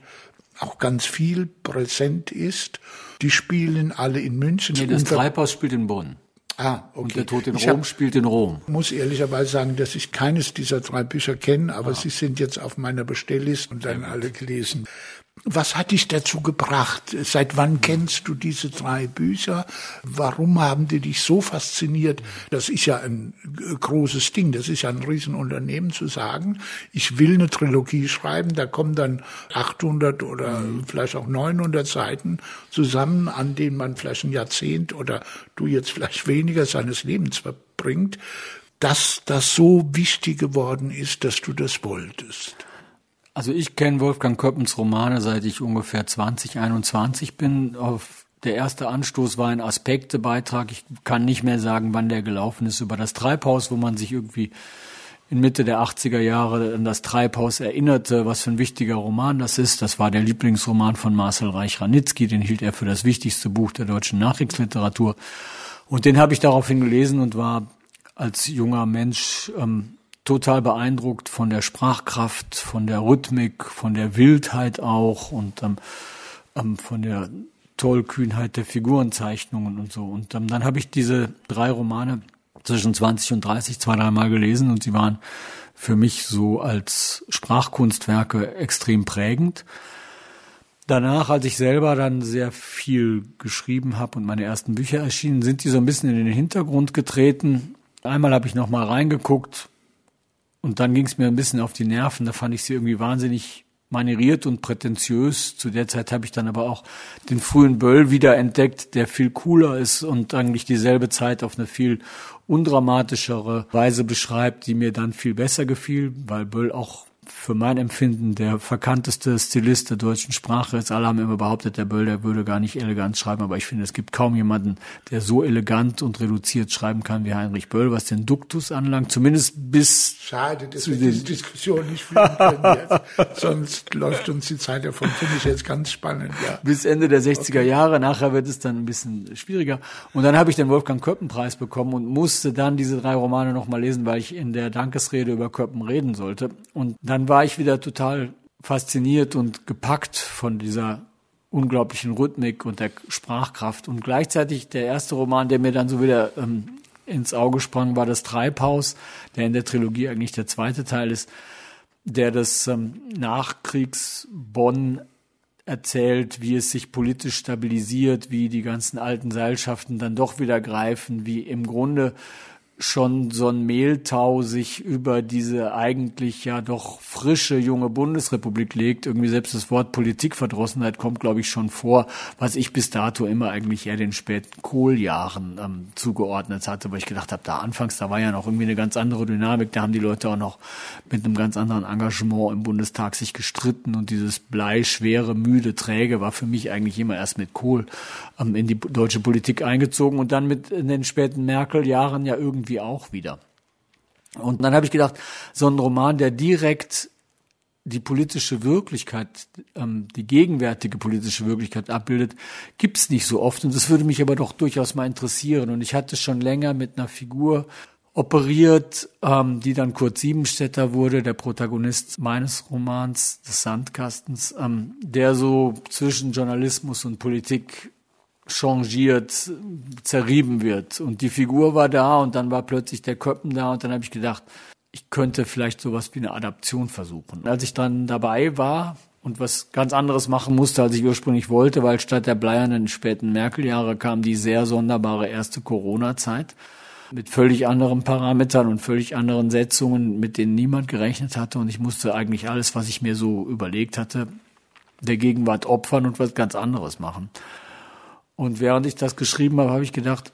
auch ganz viel präsent ist. Die spielen alle in München. Nee, das Treibhaus spielt in Bonn. Ah, okay. Und der Tod in ich Rom hab, spielt in Rom. muss ehrlicherweise sagen, dass ich keines dieser drei Bücher kenne, aber ah. sie sind jetzt auf meiner Bestellliste und dann alle gelesen. Was hat dich dazu gebracht? Seit wann kennst du diese drei Bücher? Warum haben die dich so fasziniert? Das ist ja ein großes Ding. Das ist ja ein Riesenunternehmen zu sagen, ich will eine Trilogie schreiben. Da kommen dann 800 oder vielleicht auch 900 Seiten zusammen, an denen man vielleicht ein Jahrzehnt oder du jetzt vielleicht weniger seines Lebens verbringt. Dass das so wichtig geworden ist, dass du das wolltest. Also ich kenne Wolfgang Köppens Romane, seit ich ungefähr 20, 21 bin. Auf der erste Anstoß war ein Aspektebeitrag. Ich kann nicht mehr sagen, wann der gelaufen ist, über das Treibhaus, wo man sich irgendwie in Mitte der 80er Jahre an das Treibhaus erinnerte, was für ein wichtiger Roman das ist. Das war der Lieblingsroman von Marcel Reich-Ranitzky, den hielt er für das wichtigste Buch der deutschen Nachkriegsliteratur. Und den habe ich daraufhin gelesen und war als junger Mensch ähm, total beeindruckt von der Sprachkraft, von der Rhythmik, von der Wildheit auch und ähm, ähm, von der Tollkühnheit der Figurenzeichnungen und so. Und ähm, dann habe ich diese drei Romane zwischen 20 und 30 zwei, dreimal gelesen und sie waren für mich so als Sprachkunstwerke extrem prägend. Danach, als ich selber dann sehr viel geschrieben habe und meine ersten Bücher erschienen, sind die so ein bisschen in den Hintergrund getreten. Einmal habe ich noch mal reingeguckt, und dann ging es mir ein bisschen auf die Nerven. Da fand ich sie irgendwie wahnsinnig manieriert und prätentiös. Zu der Zeit habe ich dann aber auch den frühen Böll wieder entdeckt, der viel cooler ist und eigentlich dieselbe Zeit auf eine viel undramatischere Weise beschreibt, die mir dann viel besser gefiel, weil Böll auch für mein Empfinden der verkannteste Stilist der deutschen Sprache ist. Alle haben immer behauptet, der Böll, der würde gar nicht elegant schreiben, aber ich finde, es gibt kaum jemanden, der so elegant und reduziert schreiben kann wie Heinrich Böll, was den Duktus anlangt, zumindest bis... Schade, dass wir diese Diskussion nicht führen können jetzt. Sonst läuft uns die Zeit davon, finde ich jetzt ganz spannend, ja. Bis Ende der 60er okay. Jahre, nachher wird es dann ein bisschen schwieriger. Und dann habe ich den Wolfgang Köppen-Preis bekommen und musste dann diese drei Romane nochmal lesen, weil ich in der Dankesrede über Köppen reden sollte. Und dann war ich wieder total fasziniert und gepackt von dieser unglaublichen Rhythmik und der Sprachkraft. Und gleichzeitig der erste Roman, der mir dann so wieder ähm, ins Auge sprang, war das Treibhaus, der in der Trilogie eigentlich der zweite Teil ist, der das ähm, Nachkriegs-Bonn erzählt, wie es sich politisch stabilisiert, wie die ganzen alten Seilschaften dann doch wieder greifen, wie im Grunde schon so ein Mehltau sich über diese eigentlich ja doch frische junge Bundesrepublik legt. Irgendwie selbst das Wort Politikverdrossenheit kommt, glaube ich, schon vor, was ich bis dato immer eigentlich eher den späten Kohljahren ähm, zugeordnet hatte, weil ich gedacht habe, da anfangs, da war ja noch irgendwie eine ganz andere Dynamik, da haben die Leute auch noch mit einem ganz anderen Engagement im Bundestag sich gestritten und dieses bleischwere, müde, träge war für mich eigentlich immer erst mit Kohl ähm, in die deutsche Politik eingezogen und dann mit in den späten Merkel-Jahren ja irgendwie auch wieder. Und dann habe ich gedacht, so ein Roman, der direkt die politische Wirklichkeit, ähm, die gegenwärtige politische Wirklichkeit abbildet, gibt's nicht so oft. Und das würde mich aber doch durchaus mal interessieren. Und ich hatte schon länger mit einer Figur operiert, ähm, die dann Kurt Siebenstädter wurde, der Protagonist meines Romans des Sandkastens, ähm, der so zwischen Journalismus und Politik changiert, zerrieben wird. Und die Figur war da und dann war plötzlich der Köppen da und dann habe ich gedacht, ich könnte vielleicht sowas wie eine Adaption versuchen. Als ich dann dabei war und was ganz anderes machen musste, als ich ursprünglich wollte, weil statt der bleiernen späten Merkel-Jahre kam die sehr sonderbare erste Corona-Zeit mit völlig anderen Parametern und völlig anderen Setzungen, mit denen niemand gerechnet hatte. Und ich musste eigentlich alles, was ich mir so überlegt hatte, der Gegenwart opfern und was ganz anderes machen. Und während ich das geschrieben habe, habe ich gedacht,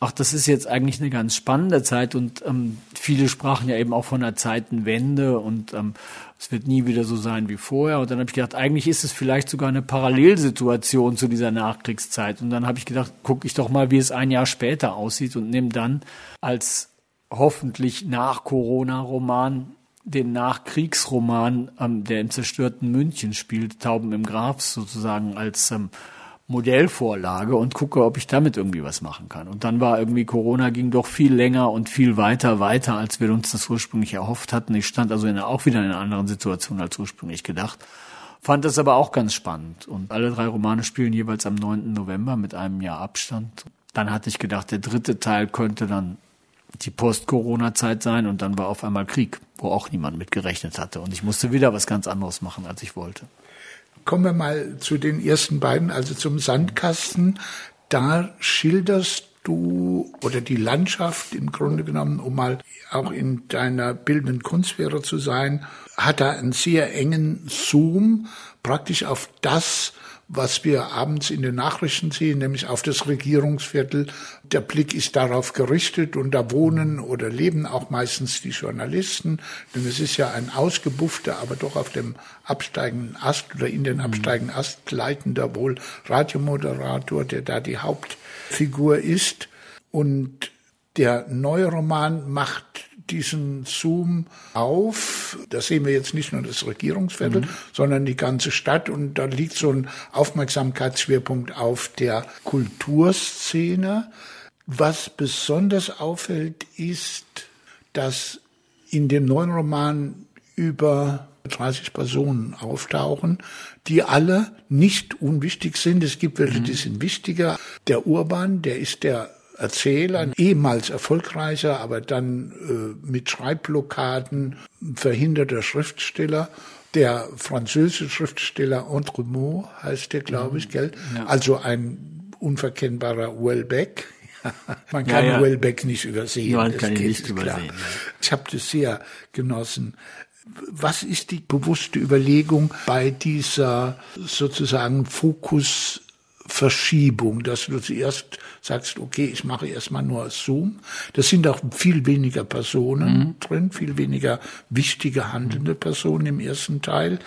ach, das ist jetzt eigentlich eine ganz spannende Zeit und ähm, viele sprachen ja eben auch von einer Zeitenwende und ähm, es wird nie wieder so sein wie vorher. Und dann habe ich gedacht, eigentlich ist es vielleicht sogar eine Parallelsituation zu dieser Nachkriegszeit. Und dann habe ich gedacht, gucke ich doch mal, wie es ein Jahr später aussieht und nehme dann als hoffentlich nach Corona-Roman den Nachkriegsroman, ähm, der im zerstörten München spielt, Tauben im Graf sozusagen als ähm, Modellvorlage und gucke, ob ich damit irgendwie was machen kann. Und dann war irgendwie Corona ging doch viel länger und viel weiter, weiter, als wir uns das ursprünglich erhofft hatten. Ich stand also in, auch wieder in einer anderen Situation als ursprünglich gedacht. Fand das aber auch ganz spannend. Und alle drei Romane spielen jeweils am 9. November mit einem Jahr Abstand. Dann hatte ich gedacht, der dritte Teil könnte dann die Post-Corona-Zeit sein und dann war auf einmal Krieg, wo auch niemand mit gerechnet hatte. Und ich musste wieder was ganz anderes machen, als ich wollte. Kommen wir mal zu den ersten beiden, also zum Sandkasten. Da schilderst du oder die Landschaft im Grunde genommen, um mal auch in deiner bildenden Kunstsphäre zu sein, hat da einen sehr engen Zoom praktisch auf das, was wir abends in den Nachrichten sehen, nämlich auf das Regierungsviertel. Der Blick ist darauf gerichtet und da wohnen oder leben auch meistens die Journalisten, denn es ist ja ein ausgebuffter, aber doch auf dem absteigenden Ast oder in den mhm. absteigenden Ast gleitender wohl Radiomoderator, der da die Hauptfigur ist. Und der neue Roman macht diesen Zoom auf. Da sehen wir jetzt nicht nur das Regierungsviertel, mhm. sondern die ganze Stadt. Und da liegt so ein Aufmerksamkeitsschwerpunkt auf der Kulturszene. Was besonders auffällt, ist, dass in dem neuen Roman über 30 Personen auftauchen, die alle nicht unwichtig sind. Es gibt welche, die mhm. sind wichtiger. Der Urban, der ist der Erzähler, ehemals erfolgreicher, aber dann äh, mit Schreibblockaden verhinderter Schriftsteller. Der französische Schriftsteller Entremont heißt der, glaube ich, gell? Ja. Also ein unverkennbarer Wellbeck. Man kann ja, ja. Wellbeck nicht übersehen. Man kann ihn nicht übersehen. Ja. Ich habe das sehr genossen. Was ist die bewusste Überlegung bei dieser sozusagen Fokus Verschiebung, dass du zuerst sagst, okay, ich mache erstmal nur Zoom. Das sind auch viel weniger Personen mhm. drin, viel weniger wichtige handelnde Personen im ersten Teil.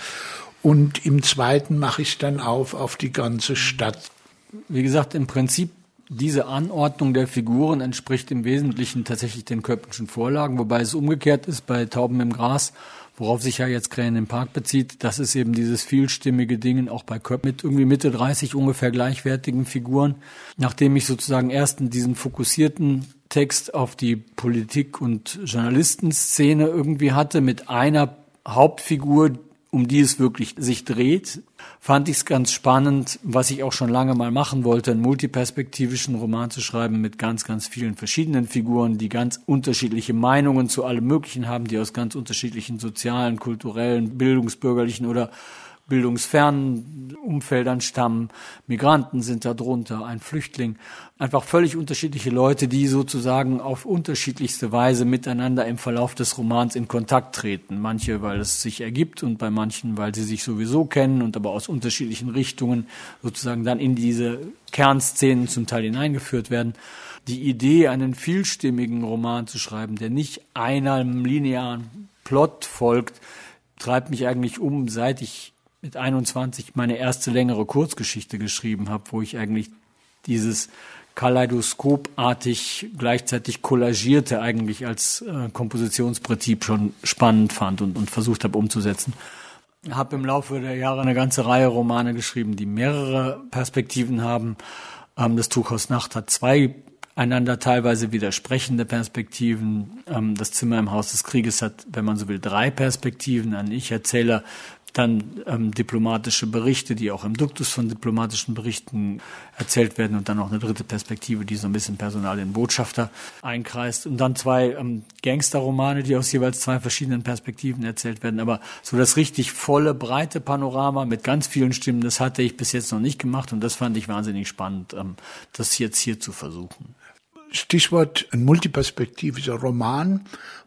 Und im zweiten mache ich dann auf auf die ganze Stadt. Wie gesagt, im Prinzip diese Anordnung der Figuren entspricht im Wesentlichen tatsächlich den Köppenschen Vorlagen, wobei es umgekehrt ist bei Tauben im Gras Worauf sich ja jetzt Krähen im Park bezieht, das ist eben dieses vielstimmige Ding auch bei Köpp mit irgendwie Mitte 30 ungefähr gleichwertigen Figuren. Nachdem ich sozusagen erst in diesen fokussierten Text auf die Politik- und Journalistenszene irgendwie hatte mit einer Hauptfigur, um die es wirklich sich dreht, fand ich es ganz spannend, was ich auch schon lange mal machen wollte, einen multiperspektivischen Roman zu schreiben mit ganz, ganz vielen verschiedenen Figuren, die ganz unterschiedliche Meinungen zu allem Möglichen haben, die aus ganz unterschiedlichen sozialen, kulturellen, bildungsbürgerlichen oder bildungsfernen Umfeldern stammen. Migranten sind da drunter, ein Flüchtling. Einfach völlig unterschiedliche Leute, die sozusagen auf unterschiedlichste Weise miteinander im Verlauf des Romans in Kontakt treten. Manche, weil es sich ergibt und bei manchen, weil sie sich sowieso kennen und aber aus unterschiedlichen Richtungen sozusagen dann in diese Kernszenen zum Teil hineingeführt werden. Die Idee, einen vielstimmigen Roman zu schreiben, der nicht einem linearen Plot folgt, treibt mich eigentlich um, seit ich mit 21 meine erste längere Kurzgeschichte geschrieben habe, wo ich eigentlich dieses kaleidoskopartig gleichzeitig kollagierte eigentlich als äh, Kompositionsprinzip schon spannend fand und, und versucht habe umzusetzen. Habe im Laufe der Jahre eine ganze Reihe Romane geschrieben, die mehrere Perspektiven haben. Ähm, das Tuchhaus Nacht hat zwei einander teilweise widersprechende Perspektiven. Ähm, das Zimmer im Haus des Krieges hat, wenn man so will, drei Perspektiven. Ein Ich-Erzähler dann ähm, diplomatische Berichte, die auch im Duktus von diplomatischen Berichten erzählt werden und dann noch eine dritte Perspektive, die so ein bisschen Personal in Botschafter einkreist und dann zwei ähm, Gangsterromane, die aus jeweils zwei verschiedenen Perspektiven erzählt werden. Aber so das richtig volle, breite Panorama mit ganz vielen Stimmen, das hatte ich bis jetzt noch nicht gemacht und das fand ich wahnsinnig spannend, ähm, das jetzt hier zu versuchen. Stichwort ein multiperspektivischer Roman.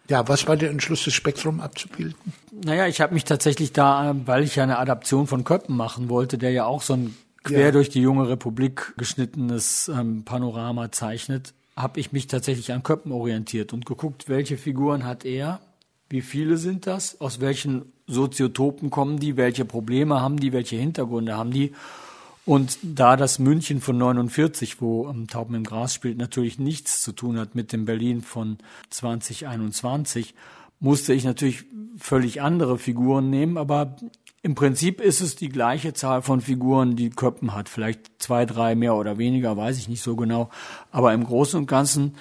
Ja, was war der Entschluss, das Spektrum abzubilden? Naja, ich habe mich tatsächlich da, weil ich ja eine Adaption von Köppen machen wollte, der ja auch so ein quer ja. durch die junge Republik geschnittenes ähm, Panorama zeichnet, habe ich mich tatsächlich an Köppen orientiert und geguckt, welche Figuren hat er, wie viele sind das, aus welchen Soziotopen kommen die, welche Probleme haben die, welche Hintergründe haben die und da das München von 49, wo ähm, Tauben im Gras spielt, natürlich nichts zu tun hat mit dem Berlin von 2021, musste ich natürlich völlig andere Figuren nehmen, aber im Prinzip ist es die gleiche Zahl von Figuren, die Köppen hat. Vielleicht zwei, drei mehr oder weniger, weiß ich nicht so genau. Aber im Großen und Ganzen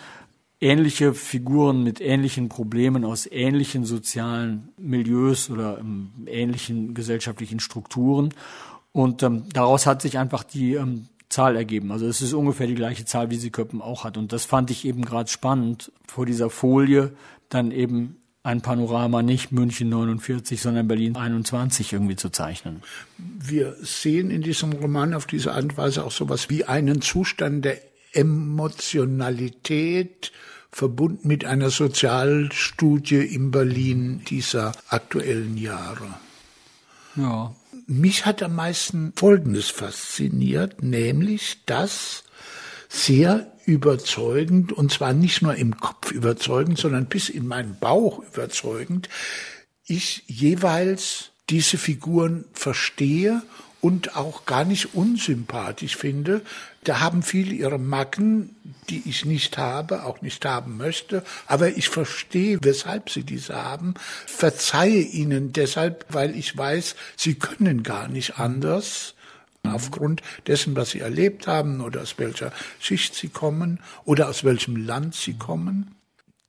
ähnliche Figuren mit ähnlichen Problemen aus ähnlichen sozialen Milieus oder ähm, ähnlichen gesellschaftlichen Strukturen. Und ähm, daraus hat sich einfach die ähm, Zahl ergeben. Also es ist ungefähr die gleiche Zahl, wie sie Köppen auch hat. Und das fand ich eben gerade spannend, vor dieser Folie dann eben ein Panorama nicht München 49, sondern Berlin 21 irgendwie zu zeichnen. Wir sehen in diesem Roman auf diese Art und Weise auch sowas wie einen Zustand der Emotionalität, verbunden mit einer Sozialstudie in Berlin dieser aktuellen Jahre. Ja. Mich hat am meisten Folgendes fasziniert, nämlich, dass sehr überzeugend, und zwar nicht nur im Kopf überzeugend, sondern bis in meinen Bauch überzeugend, ich jeweils diese Figuren verstehe und auch gar nicht unsympathisch finde. Da haben viele ihre Macken, die ich nicht habe, auch nicht haben möchte, aber ich verstehe, weshalb sie diese haben, verzeihe ihnen deshalb, weil ich weiß, sie können gar nicht anders aufgrund dessen, was sie erlebt haben oder aus welcher Schicht sie kommen oder aus welchem Land sie kommen.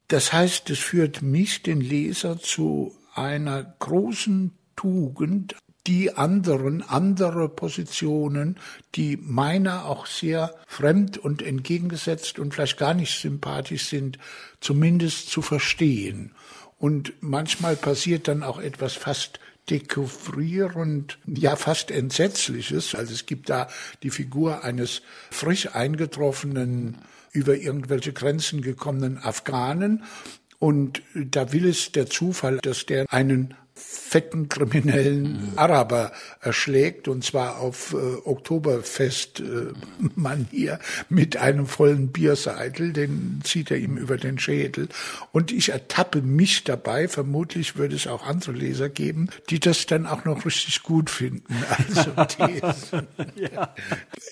Das heißt, es führt mich, den Leser, zu einer großen Tugend, die anderen, andere Positionen, die meiner auch sehr fremd und entgegengesetzt und vielleicht gar nicht sympathisch sind, zumindest zu verstehen. Und manchmal passiert dann auch etwas fast dekouvrierend, ja fast entsetzliches. Also es gibt da die Figur eines frisch eingetroffenen, über irgendwelche Grenzen gekommenen Afghanen. Und da will es der Zufall, dass der einen fetten kriminellen Araber erschlägt und zwar auf äh, Oktoberfest-Manier äh, mit einem vollen Bierseitel, den zieht er ihm über den Schädel und ich ertappe mich dabei, vermutlich würde es auch andere Leser geben, die das dann auch noch richtig gut finden. Also ja.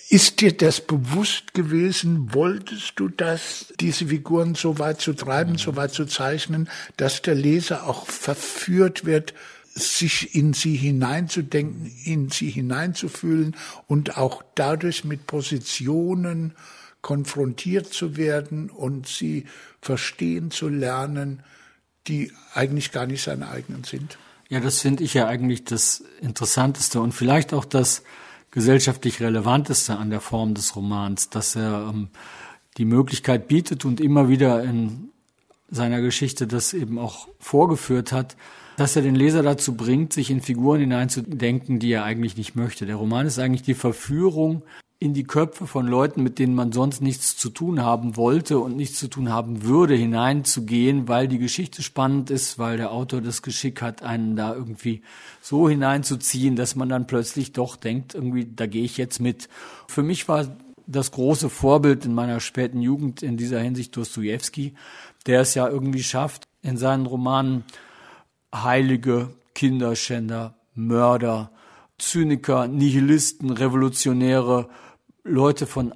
Ist dir das bewusst gewesen? Wolltest du das, diese Figuren so weit zu treiben, so weit zu zeichnen, dass der Leser auch verführt wird, sich in sie hineinzudenken, in sie hineinzufühlen und auch dadurch mit Positionen konfrontiert zu werden und sie verstehen zu lernen, die eigentlich gar nicht seine eigenen sind. Ja, das finde ich ja eigentlich das Interessanteste und vielleicht auch das gesellschaftlich Relevanteste an der Form des Romans, dass er ähm, die Möglichkeit bietet und immer wieder in seiner Geschichte das eben auch vorgeführt hat, dass er den Leser dazu bringt, sich in Figuren hineinzudenken, die er eigentlich nicht möchte. Der Roman ist eigentlich die Verführung in die Köpfe von Leuten, mit denen man sonst nichts zu tun haben wollte und nichts zu tun haben würde, hineinzugehen, weil die Geschichte spannend ist, weil der Autor das Geschick hat, einen da irgendwie so hineinzuziehen, dass man dann plötzlich doch denkt, irgendwie, da gehe ich jetzt mit. Für mich war das große Vorbild in meiner späten Jugend in dieser Hinsicht Dostoevsky, der es ja irgendwie schafft, in seinen Romanen Heilige, Kinderschänder, Mörder, Zyniker, Nihilisten, Revolutionäre, Leute von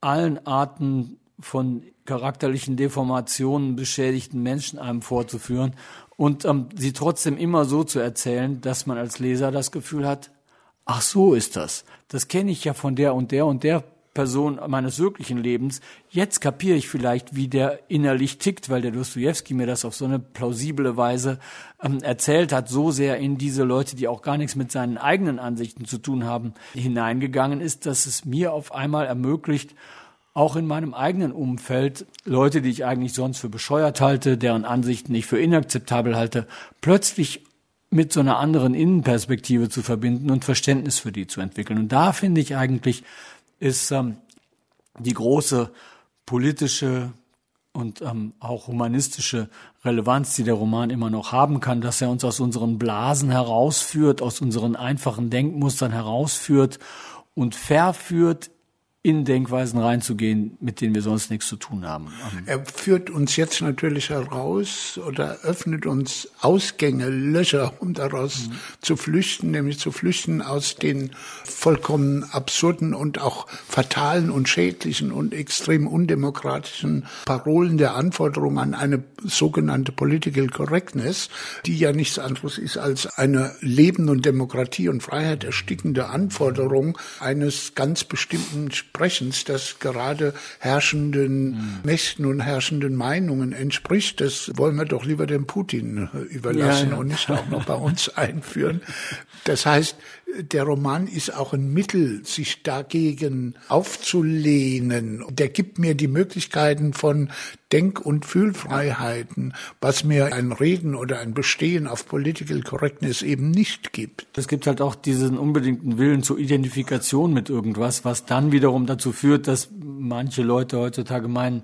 allen Arten von charakterlichen Deformationen beschädigten Menschen einem vorzuführen und ähm, sie trotzdem immer so zu erzählen, dass man als Leser das Gefühl hat, ach so ist das. Das kenne ich ja von der und der und der Person meines wirklichen Lebens. Jetzt kapiere ich vielleicht, wie der innerlich tickt, weil der Dostoevsky mir das auf so eine plausible Weise ähm, erzählt hat, so sehr in diese Leute, die auch gar nichts mit seinen eigenen Ansichten zu tun haben, hineingegangen ist, dass es mir auf einmal ermöglicht, auch in meinem eigenen Umfeld Leute, die ich eigentlich sonst für bescheuert halte, deren Ansichten ich für inakzeptabel halte, plötzlich mit so einer anderen Innenperspektive zu verbinden und Verständnis für die zu entwickeln. Und da finde ich eigentlich, ist ähm, die große politische und ähm, auch humanistische Relevanz, die der Roman immer noch haben kann, dass er uns aus unseren Blasen herausführt, aus unseren einfachen Denkmustern herausführt und verführt in Denkweisen reinzugehen, mit denen wir sonst nichts zu tun haben. Er führt uns jetzt natürlich heraus oder öffnet uns Ausgänge, Löcher, um daraus mhm. zu flüchten, nämlich zu flüchten aus den vollkommen absurden und auch fatalen und schädlichen und extrem undemokratischen Parolen der Anforderung an eine sogenannte Political Correctness, die ja nichts anderes ist als eine Leben und Demokratie und Freiheit erstickende Anforderung eines ganz bestimmten Sprechens, das gerade herrschenden mhm. Mächten und herrschenden Meinungen entspricht, das wollen wir doch lieber dem Putin äh, überlassen ja, ja. und nicht auch noch bei uns einführen. Das heißt, der Roman ist auch ein Mittel, sich dagegen aufzulehnen. Der gibt mir die Möglichkeiten von Denk- und Fühlfreiheiten, was mir ein Reden oder ein Bestehen auf Political Correctness eben nicht gibt. Es gibt halt auch diesen unbedingten Willen zur Identifikation mit irgendwas, was dann wiederum dazu führt, dass manche Leute heutzutage meinen,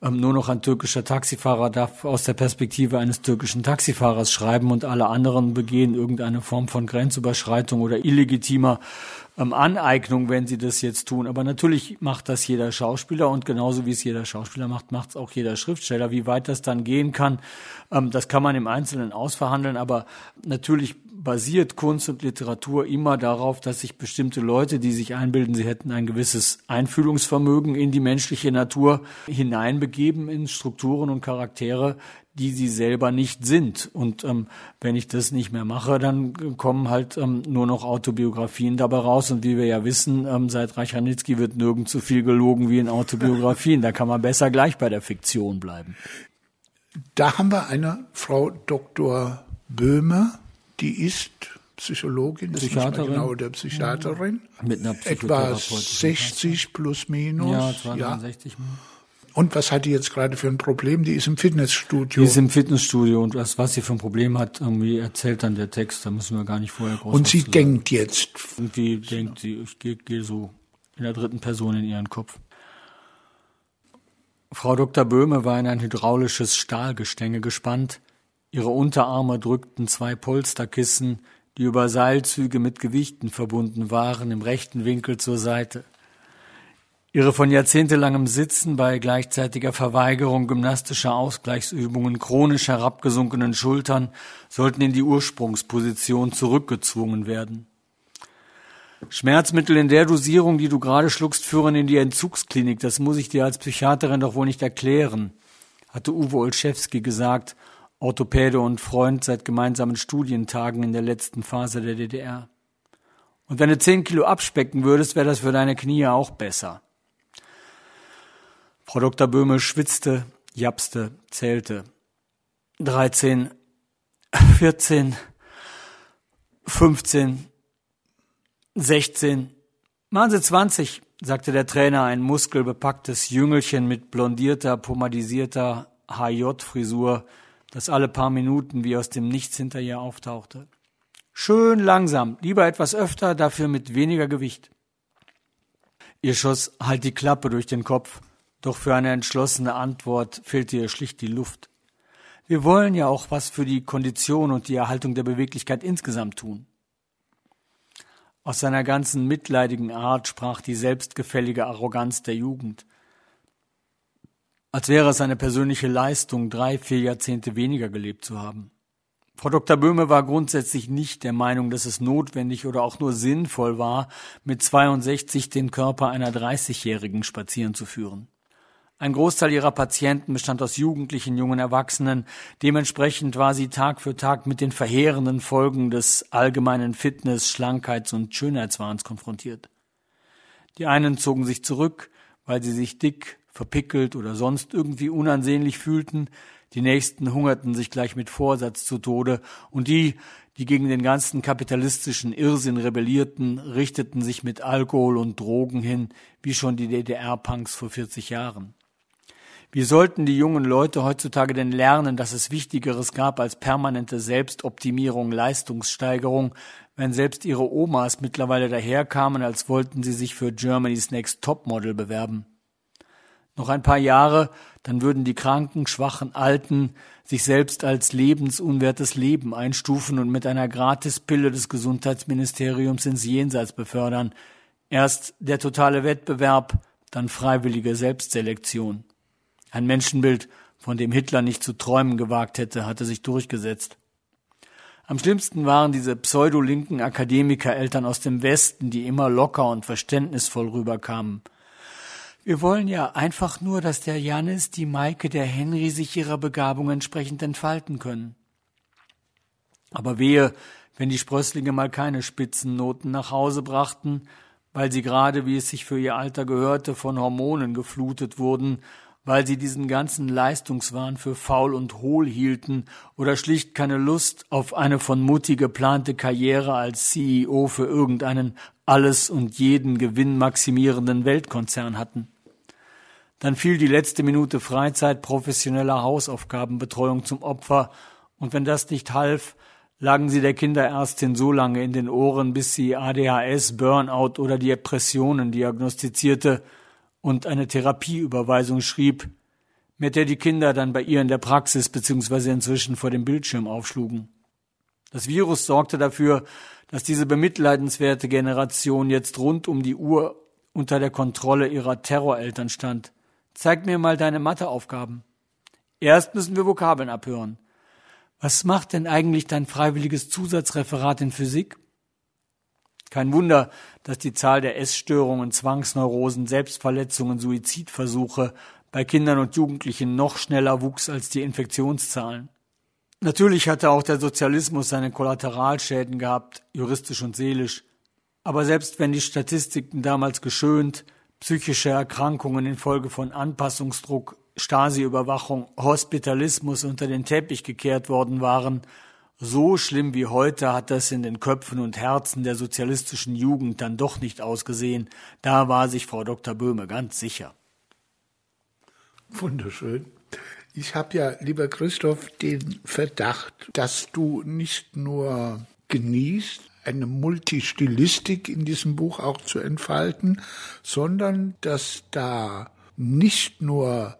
ähm, nur noch ein türkischer Taxifahrer darf aus der Perspektive eines türkischen Taxifahrers schreiben und alle anderen begehen irgendeine Form von Grenzüberschreitung oder illegitimer ähm, Aneignung, wenn sie das jetzt tun. Aber natürlich macht das jeder Schauspieler und genauso wie es jeder Schauspieler macht, macht es auch jeder Schriftsteller. Wie weit das dann gehen kann, ähm, das kann man im Einzelnen ausverhandeln. Aber natürlich basiert Kunst und Literatur immer darauf, dass sich bestimmte Leute, die sich einbilden, sie hätten ein gewisses Einfühlungsvermögen in die menschliche Natur hineinbegeben in Strukturen und Charaktere, die sie selber nicht sind. Und ähm, wenn ich das nicht mehr mache, dann kommen halt ähm, nur noch Autobiografien dabei raus. Und wie wir ja wissen, ähm, seit Reicharnitzky wird nirgends so viel gelogen wie in Autobiografien. Da kann man besser gleich bei der Fiktion bleiben. Da haben wir eine Frau Dr. Böhmer, die ist Psychologin, Psychiaterin. genau, der Psychiaterin. Mit einer Etwa 60 plus minus. Ja, 62. Ja. Und was hat die jetzt gerade für ein Problem? Die ist im Fitnessstudio. Die ist im Fitnessstudio und was, was sie für ein Problem hat, irgendwie erzählt dann der Text. Da müssen wir gar nicht vorher groß Und sie denkt jetzt. Und die denkt, sie, ich gehe geh so in der dritten Person in ihren Kopf. Frau Dr. Böhme war in ein hydraulisches Stahlgestänge gespannt. Ihre Unterarme drückten zwei Polsterkissen, die über Seilzüge mit Gewichten verbunden waren, im rechten Winkel zur Seite. Ihre von jahrzehntelangem Sitzen bei gleichzeitiger Verweigerung gymnastischer Ausgleichsübungen chronisch herabgesunkenen Schultern sollten in die Ursprungsposition zurückgezwungen werden. Schmerzmittel in der Dosierung, die du gerade schluckst, führen in die Entzugsklinik. Das muss ich dir als Psychiaterin doch wohl nicht erklären, hatte Uwe Olszewski gesagt, Orthopäde und Freund seit gemeinsamen Studientagen in der letzten Phase der DDR. Und wenn du zehn Kilo abspecken würdest, wäre das für deine Knie auch besser. Frau Dr. Böhme schwitzte, japste, zählte. Dreizehn, vierzehn, fünfzehn, sechzehn. Machen Sie zwanzig, sagte der Trainer, ein muskelbepacktes Jüngelchen mit blondierter, pomadisierter HJ-Frisur, das alle paar Minuten wie aus dem Nichts hinter ihr auftauchte. Schön langsam, lieber etwas öfter, dafür mit weniger Gewicht. Ihr schoss halt die Klappe durch den Kopf. Doch für eine entschlossene Antwort fehlte ihr schlicht die Luft. Wir wollen ja auch was für die Kondition und die Erhaltung der Beweglichkeit insgesamt tun. Aus seiner ganzen mitleidigen Art sprach die selbstgefällige Arroganz der Jugend. Als wäre es eine persönliche Leistung, drei, vier Jahrzehnte weniger gelebt zu haben. Frau Dr. Böhme war grundsätzlich nicht der Meinung, dass es notwendig oder auch nur sinnvoll war, mit 62 den Körper einer 30-Jährigen spazieren zu führen. Ein Großteil ihrer Patienten bestand aus jugendlichen jungen Erwachsenen. Dementsprechend war sie Tag für Tag mit den verheerenden Folgen des allgemeinen Fitness-, Schlankheits- und Schönheitswahns konfrontiert. Die einen zogen sich zurück, weil sie sich dick, verpickelt oder sonst irgendwie unansehnlich fühlten, die nächsten hungerten sich gleich mit Vorsatz zu Tode, und die, die gegen den ganzen kapitalistischen Irrsinn rebellierten, richteten sich mit Alkohol und Drogen hin, wie schon die DDR-Punks vor 40 Jahren. Wie sollten die jungen Leute heutzutage denn lernen, dass es Wichtigeres gab als permanente Selbstoptimierung, Leistungssteigerung, wenn selbst ihre Omas mittlerweile daherkamen, als wollten sie sich für Germany's Next Topmodel bewerben? Noch ein paar Jahre, dann würden die kranken, schwachen Alten sich selbst als lebensunwertes Leben einstufen und mit einer Gratispille des Gesundheitsministeriums ins Jenseits befördern. Erst der totale Wettbewerb, dann freiwillige Selbstselektion. Ein Menschenbild, von dem Hitler nicht zu träumen gewagt hätte, hatte sich durchgesetzt. Am schlimmsten waren diese pseudolinken Akademikereltern aus dem Westen, die immer locker und verständnisvoll rüberkamen. Wir wollen ja einfach nur, dass der Janis, die Maike, der Henry sich ihrer Begabung entsprechend entfalten können. Aber wehe, wenn die Sprösslinge mal keine Spitzennoten nach Hause brachten, weil sie gerade, wie es sich für ihr Alter gehörte, von Hormonen geflutet wurden weil sie diesen ganzen Leistungswahn für faul und hohl hielten oder schlicht keine Lust auf eine von Mutti geplante Karriere als CEO für irgendeinen alles und jeden Gewinn maximierenden Weltkonzern hatten. Dann fiel die letzte Minute Freizeit professioneller Hausaufgabenbetreuung zum Opfer, und wenn das nicht half, lagen sie der Kinderärztin so lange in den Ohren, bis sie ADHS, Burnout oder Depressionen diagnostizierte und eine Therapieüberweisung schrieb, mit der die Kinder dann bei ihr in der Praxis bzw. inzwischen vor dem Bildschirm aufschlugen. Das Virus sorgte dafür, dass diese bemitleidenswerte Generation jetzt rund um die Uhr unter der Kontrolle ihrer Terroreltern stand. Zeig mir mal deine Matheaufgaben. Erst müssen wir Vokabeln abhören. Was macht denn eigentlich dein freiwilliges Zusatzreferat in Physik? Kein Wunder, dass die Zahl der Essstörungen, Zwangsneurosen, Selbstverletzungen, Suizidversuche bei Kindern und Jugendlichen noch schneller wuchs als die Infektionszahlen. Natürlich hatte auch der Sozialismus seine Kollateralschäden gehabt, juristisch und seelisch. Aber selbst wenn die Statistiken damals geschönt, psychische Erkrankungen infolge von Anpassungsdruck, Stasi-Überwachung, Hospitalismus unter den Teppich gekehrt worden waren, so schlimm wie heute hat das in den Köpfen und Herzen der sozialistischen Jugend dann doch nicht ausgesehen. Da war sich Frau Dr. Böhme ganz sicher. Wunderschön. Ich habe ja, lieber Christoph, den Verdacht, dass du nicht nur genießt, eine Multistilistik in diesem Buch auch zu entfalten, sondern dass da nicht nur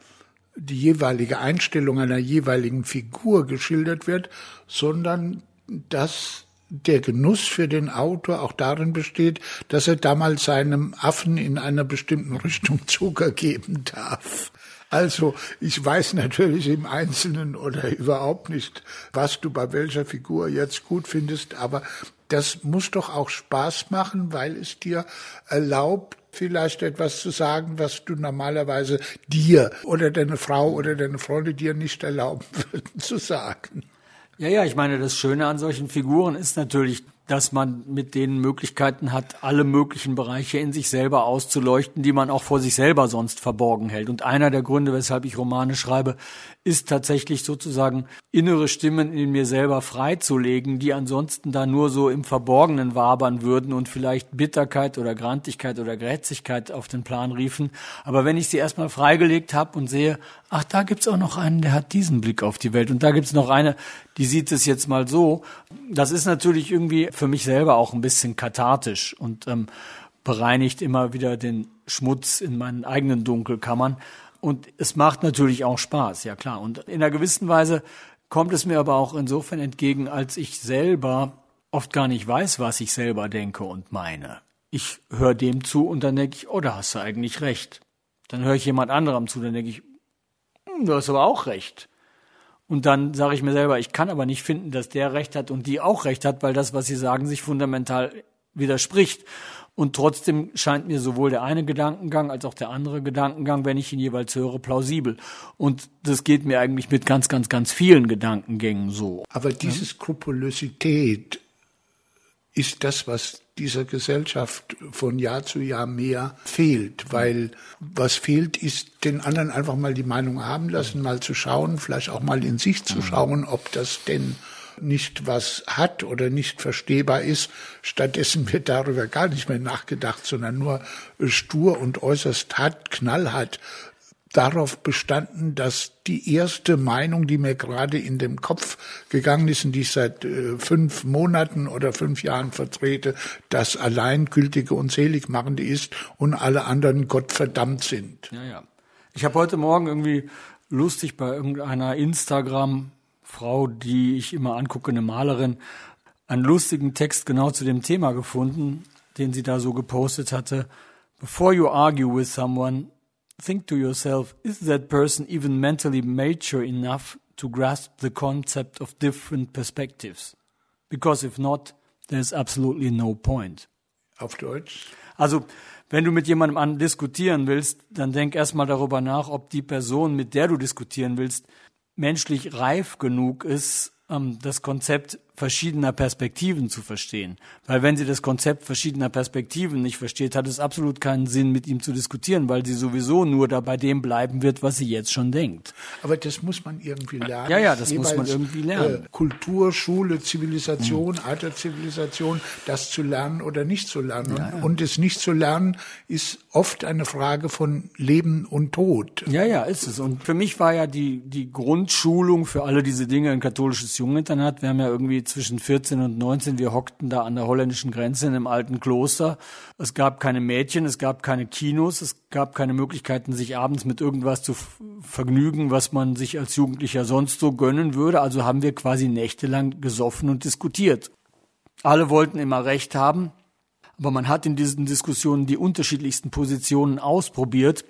die jeweilige Einstellung einer jeweiligen Figur geschildert wird, sondern dass der Genuss für den Autor auch darin besteht, dass er damals seinem Affen in einer bestimmten Richtung Zucker geben darf. Also ich weiß natürlich im Einzelnen oder überhaupt nicht, was du bei welcher Figur jetzt gut findest, aber das muss doch auch Spaß machen, weil es dir erlaubt, vielleicht etwas zu sagen, was du normalerweise dir oder deine Frau oder deine Freunde dir nicht erlauben würden zu sagen. Ja, ja, ich meine, das Schöne an solchen Figuren ist natürlich, dass man mit denen Möglichkeiten hat, alle möglichen Bereiche in sich selber auszuleuchten, die man auch vor sich selber sonst verborgen hält. Und einer der Gründe, weshalb ich Romane schreibe, ist tatsächlich sozusagen innere Stimmen in mir selber freizulegen, die ansonsten da nur so im Verborgenen wabern würden und vielleicht Bitterkeit oder Grantigkeit oder Grätzigkeit auf den Plan riefen. Aber wenn ich sie erstmal freigelegt habe und sehe, ach, da gibt's auch noch einen, der hat diesen Blick auf die Welt und da gibt's noch eine, die sieht es jetzt mal so. Das ist natürlich irgendwie für mich selber auch ein bisschen kathartisch und ähm, bereinigt immer wieder den Schmutz in meinen eigenen Dunkelkammern. Und es macht natürlich auch Spaß, ja klar. Und in einer gewissen Weise kommt es mir aber auch insofern entgegen, als ich selber oft gar nicht weiß, was ich selber denke und meine. Ich höre dem zu und dann denke ich, oh, da hast du eigentlich recht. Dann höre ich jemand anderem zu, dann denke ich, hm, du hast aber auch recht. Und dann sage ich mir selber, ich kann aber nicht finden, dass der recht hat und die auch recht hat, weil das, was sie sagen, sich fundamental widerspricht. Und trotzdem scheint mir sowohl der eine Gedankengang als auch der andere Gedankengang, wenn ich ihn jeweils höre, plausibel. Und das geht mir eigentlich mit ganz, ganz, ganz vielen Gedankengängen so. Aber diese Skrupulosität ist das, was dieser Gesellschaft von Jahr zu Jahr mehr fehlt, weil was fehlt, ist den anderen einfach mal die Meinung haben lassen, mal zu schauen, vielleicht auch mal in sich zu schauen, ob das denn nicht was hat oder nicht verstehbar ist. Stattdessen wird darüber gar nicht mehr nachgedacht, sondern nur stur und äußerst hart, knallhart darauf bestanden, dass die erste Meinung, die mir gerade in dem Kopf gegangen ist und die ich seit äh, fünf Monaten oder fünf Jahren vertrete, das Alleingültige und Seligmachende ist und alle anderen Gottverdammt sind. Ja, ja. Ich habe heute Morgen irgendwie lustig bei irgendeiner Instagram-Frau, die ich immer angucke, eine Malerin, einen lustigen Text genau zu dem Thema gefunden, den sie da so gepostet hatte. Before you argue with someone, think to yourself, is that person even mentally mature enough to grasp the concept of different perspectives? Because if not, there's absolutely no point. Auf Deutsch? Also, wenn du mit jemandem an diskutieren willst, dann denk erstmal darüber nach, ob die Person, mit der du diskutieren willst, menschlich reif genug ist, ähm, das Konzept verschiedener Perspektiven zu verstehen. Weil wenn sie das Konzept verschiedener Perspektiven nicht versteht, hat es absolut keinen Sinn, mit ihm zu diskutieren, weil sie sowieso nur da bei dem bleiben wird, was sie jetzt schon denkt. Aber das muss man irgendwie lernen. Ja, ja, das Jeweils, muss man irgendwie lernen. Äh, Kultur, Schule, Zivilisation, mhm. alter Zivilisation, das zu lernen oder nicht zu lernen. Ja, ja. Und es nicht zu lernen ist oft eine Frage von Leben und Tod. Ja, ja, ist es. Und für mich war ja die, die Grundschulung für alle diese Dinge ein katholisches Jungeninternat. Wir haben ja irgendwie zwischen 14 und 19, wir hockten da an der holländischen Grenze in einem alten Kloster. Es gab keine Mädchen, es gab keine Kinos, es gab keine Möglichkeiten, sich abends mit irgendwas zu vergnügen, was man sich als Jugendlicher sonst so gönnen würde. Also haben wir quasi nächtelang gesoffen und diskutiert. Alle wollten immer Recht haben, aber man hat in diesen Diskussionen die unterschiedlichsten Positionen ausprobiert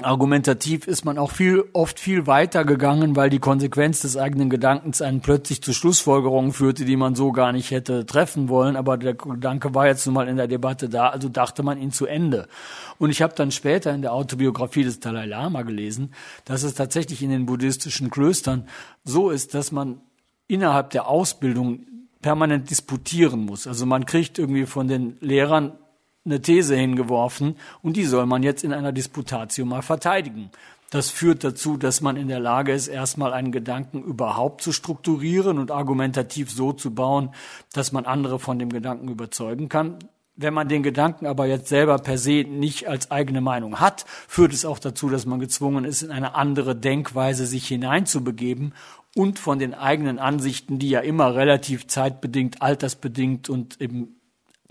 Argumentativ ist man auch viel, oft viel weiter gegangen, weil die Konsequenz des eigenen Gedankens einen plötzlich zu Schlussfolgerungen führte, die man so gar nicht hätte treffen wollen. Aber der Gedanke war jetzt nun mal in der Debatte da, also dachte man ihn zu Ende. Und ich habe dann später in der Autobiografie des Dalai Lama gelesen, dass es tatsächlich in den buddhistischen Klöstern so ist, dass man innerhalb der Ausbildung permanent disputieren muss. Also man kriegt irgendwie von den Lehrern eine These hingeworfen und die soll man jetzt in einer Disputatio mal verteidigen. Das führt dazu, dass man in der Lage ist, erstmal einen Gedanken überhaupt zu strukturieren und argumentativ so zu bauen, dass man andere von dem Gedanken überzeugen kann. Wenn man den Gedanken aber jetzt selber per se nicht als eigene Meinung hat, führt es auch dazu, dass man gezwungen ist, in eine andere Denkweise sich hineinzubegeben und von den eigenen Ansichten, die ja immer relativ zeitbedingt, altersbedingt und eben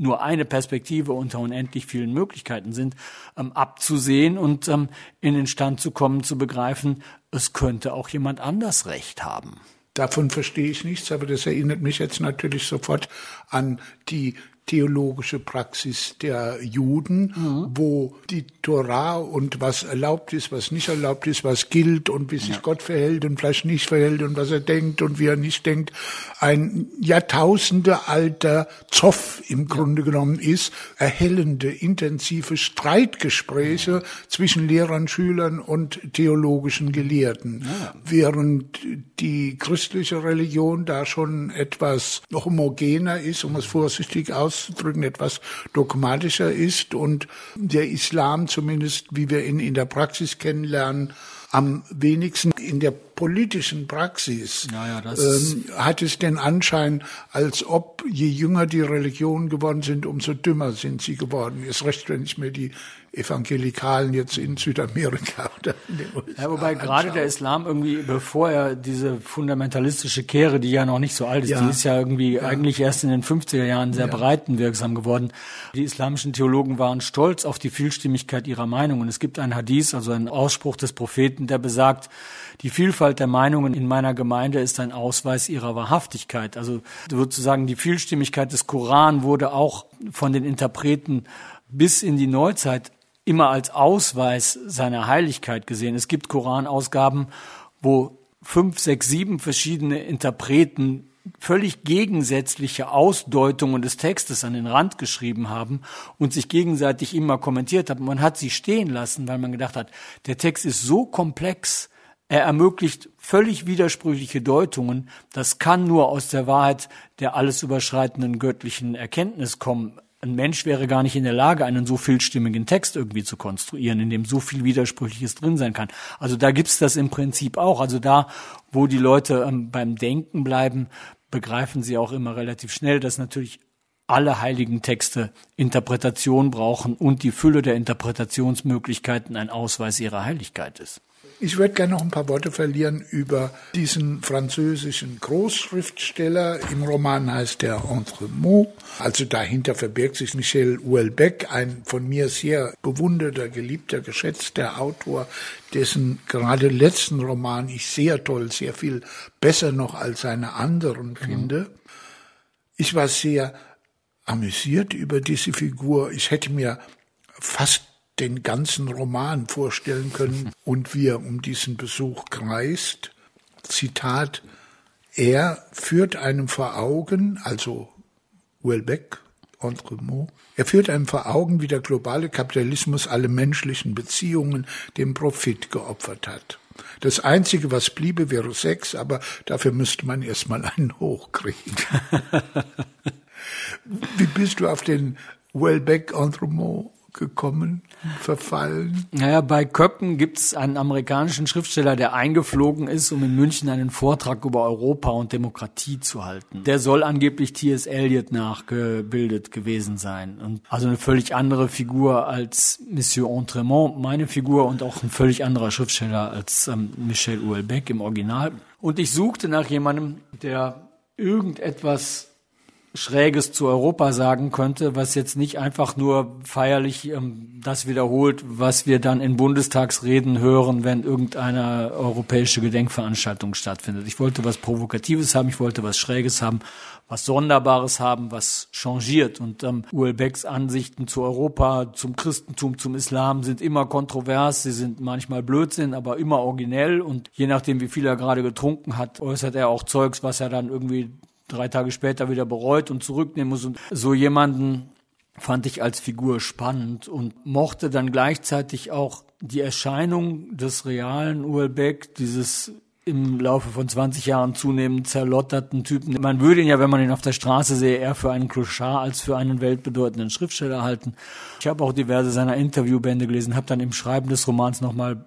nur eine Perspektive unter unendlich vielen Möglichkeiten sind, ähm, abzusehen und ähm, in den Stand zu kommen, zu begreifen, es könnte auch jemand anders Recht haben. Davon verstehe ich nichts, aber das erinnert mich jetzt natürlich sofort an die theologische Praxis der Juden, mhm. wo die Torah und was erlaubt ist, was nicht erlaubt ist, was gilt und wie sich ja. Gott verhält und vielleicht nicht verhält und was er denkt und wie er nicht denkt, ein Jahrtausende alter Zoff im Grunde genommen ist, erhellende, intensive Streitgespräche ja. zwischen Lehrern, Schülern und theologischen Gelehrten, ja. während die christliche Religion da schon etwas homogener ist, um es vorsichtig auszudrücken, auszudrücken, etwas dogmatischer ist und der Islam zumindest, wie wir ihn in der Praxis kennenlernen, am wenigsten in der politischen Praxis ja, ja, ähm, hat es den Anschein, als ob je jünger die Religionen geworden sind, umso dümmer sind sie geworden. Ist recht, wenn ich mir die Evangelikalen jetzt in Südamerika oder in den USA Ja, wobei anschaue. gerade der Islam irgendwie, bevor er diese fundamentalistische Kehre, die ja noch nicht so alt ist, ja. die ist ja irgendwie ja. eigentlich erst in den 50er Jahren sehr ja. breitenwirksam geworden. Die islamischen Theologen waren stolz auf die Vielstimmigkeit ihrer Meinung. Und es gibt einen Hadith, also einen Ausspruch des Propheten, der besagt, die Vielfalt der Meinungen in meiner Gemeinde ist ein Ausweis ihrer Wahrhaftigkeit. Also sozusagen die Vielstimmigkeit des Koran wurde auch von den Interpreten bis in die Neuzeit immer als Ausweis seiner Heiligkeit gesehen. Es gibt Koranausgaben, wo fünf, sechs, sieben verschiedene Interpreten völlig gegensätzliche Ausdeutungen des Textes an den Rand geschrieben haben und sich gegenseitig immer kommentiert haben. Man hat sie stehen lassen, weil man gedacht hat, der Text ist so komplex, er ermöglicht völlig widersprüchliche Deutungen. Das kann nur aus der Wahrheit der alles überschreitenden göttlichen Erkenntnis kommen ein Mensch wäre gar nicht in der Lage, einen so vielstimmigen Text irgendwie zu konstruieren, in dem so viel Widersprüchliches drin sein kann. Also da gibt's das im Prinzip auch. Also da, wo die Leute ähm, beim Denken bleiben, begreifen sie auch immer relativ schnell, dass natürlich alle heiligen Texte Interpretation brauchen und die Fülle der Interpretationsmöglichkeiten ein Ausweis ihrer Heiligkeit ist. Ich würde gerne noch ein paar Worte verlieren über diesen französischen Großschriftsteller. Im Roman heißt er Entre mots. Also dahinter verbirgt sich Michel Houellebecq, ein von mir sehr bewunderter, geliebter, geschätzter Autor, dessen gerade letzten Roman ich sehr toll, sehr viel besser noch als seine anderen finde. Mhm. Ich war sehr amüsiert über diese Figur. Ich hätte mir fast den ganzen Roman vorstellen können und wie er um diesen Besuch kreist. Zitat, er führt einem vor Augen, also Welbeck, entre mots, er führt einem vor Augen, wie der globale Kapitalismus alle menschlichen Beziehungen dem Profit geopfert hat. Das Einzige, was bliebe, wäre Sex, aber dafür müsste man erstmal einen hochkriegen. Wie bist du auf den Wellbeck Entremont gekommen, verfallen? Naja, bei Köppen gibt es einen amerikanischen Schriftsteller, der eingeflogen ist, um in München einen Vortrag über Europa und Demokratie zu halten. Der soll angeblich T.S. Eliot nachgebildet gewesen sein. Und also eine völlig andere Figur als Monsieur Entremont, meine Figur, und auch ein völlig anderer Schriftsteller als ähm, Michel Houellebecq im Original. Und ich suchte nach jemandem, der irgendetwas Schräges zu Europa sagen könnte, was jetzt nicht einfach nur feierlich ähm, das wiederholt, was wir dann in Bundestagsreden hören, wenn irgendeine europäische Gedenkveranstaltung stattfindet. Ich wollte was Provokatives haben, ich wollte was Schräges haben, was Sonderbares haben, was changiert. Und ähm, Uelbecks Ansichten zu Europa, zum Christentum, zum Islam sind immer kontrovers, sie sind manchmal Blödsinn, aber immer originell. Und je nachdem, wie viel er gerade getrunken hat, äußert er auch Zeugs, was er dann irgendwie drei Tage später wieder bereut und zurücknehmen muss. Und so jemanden fand ich als Figur spannend und mochte dann gleichzeitig auch die Erscheinung des realen Uelbeck, dieses im Laufe von 20 Jahren zunehmend zerlotterten Typen. Man würde ihn ja, wenn man ihn auf der Straße sehe, eher für einen Clochard als für einen weltbedeutenden Schriftsteller halten. Ich habe auch diverse seiner Interviewbände gelesen, habe dann im Schreiben des Romans nochmal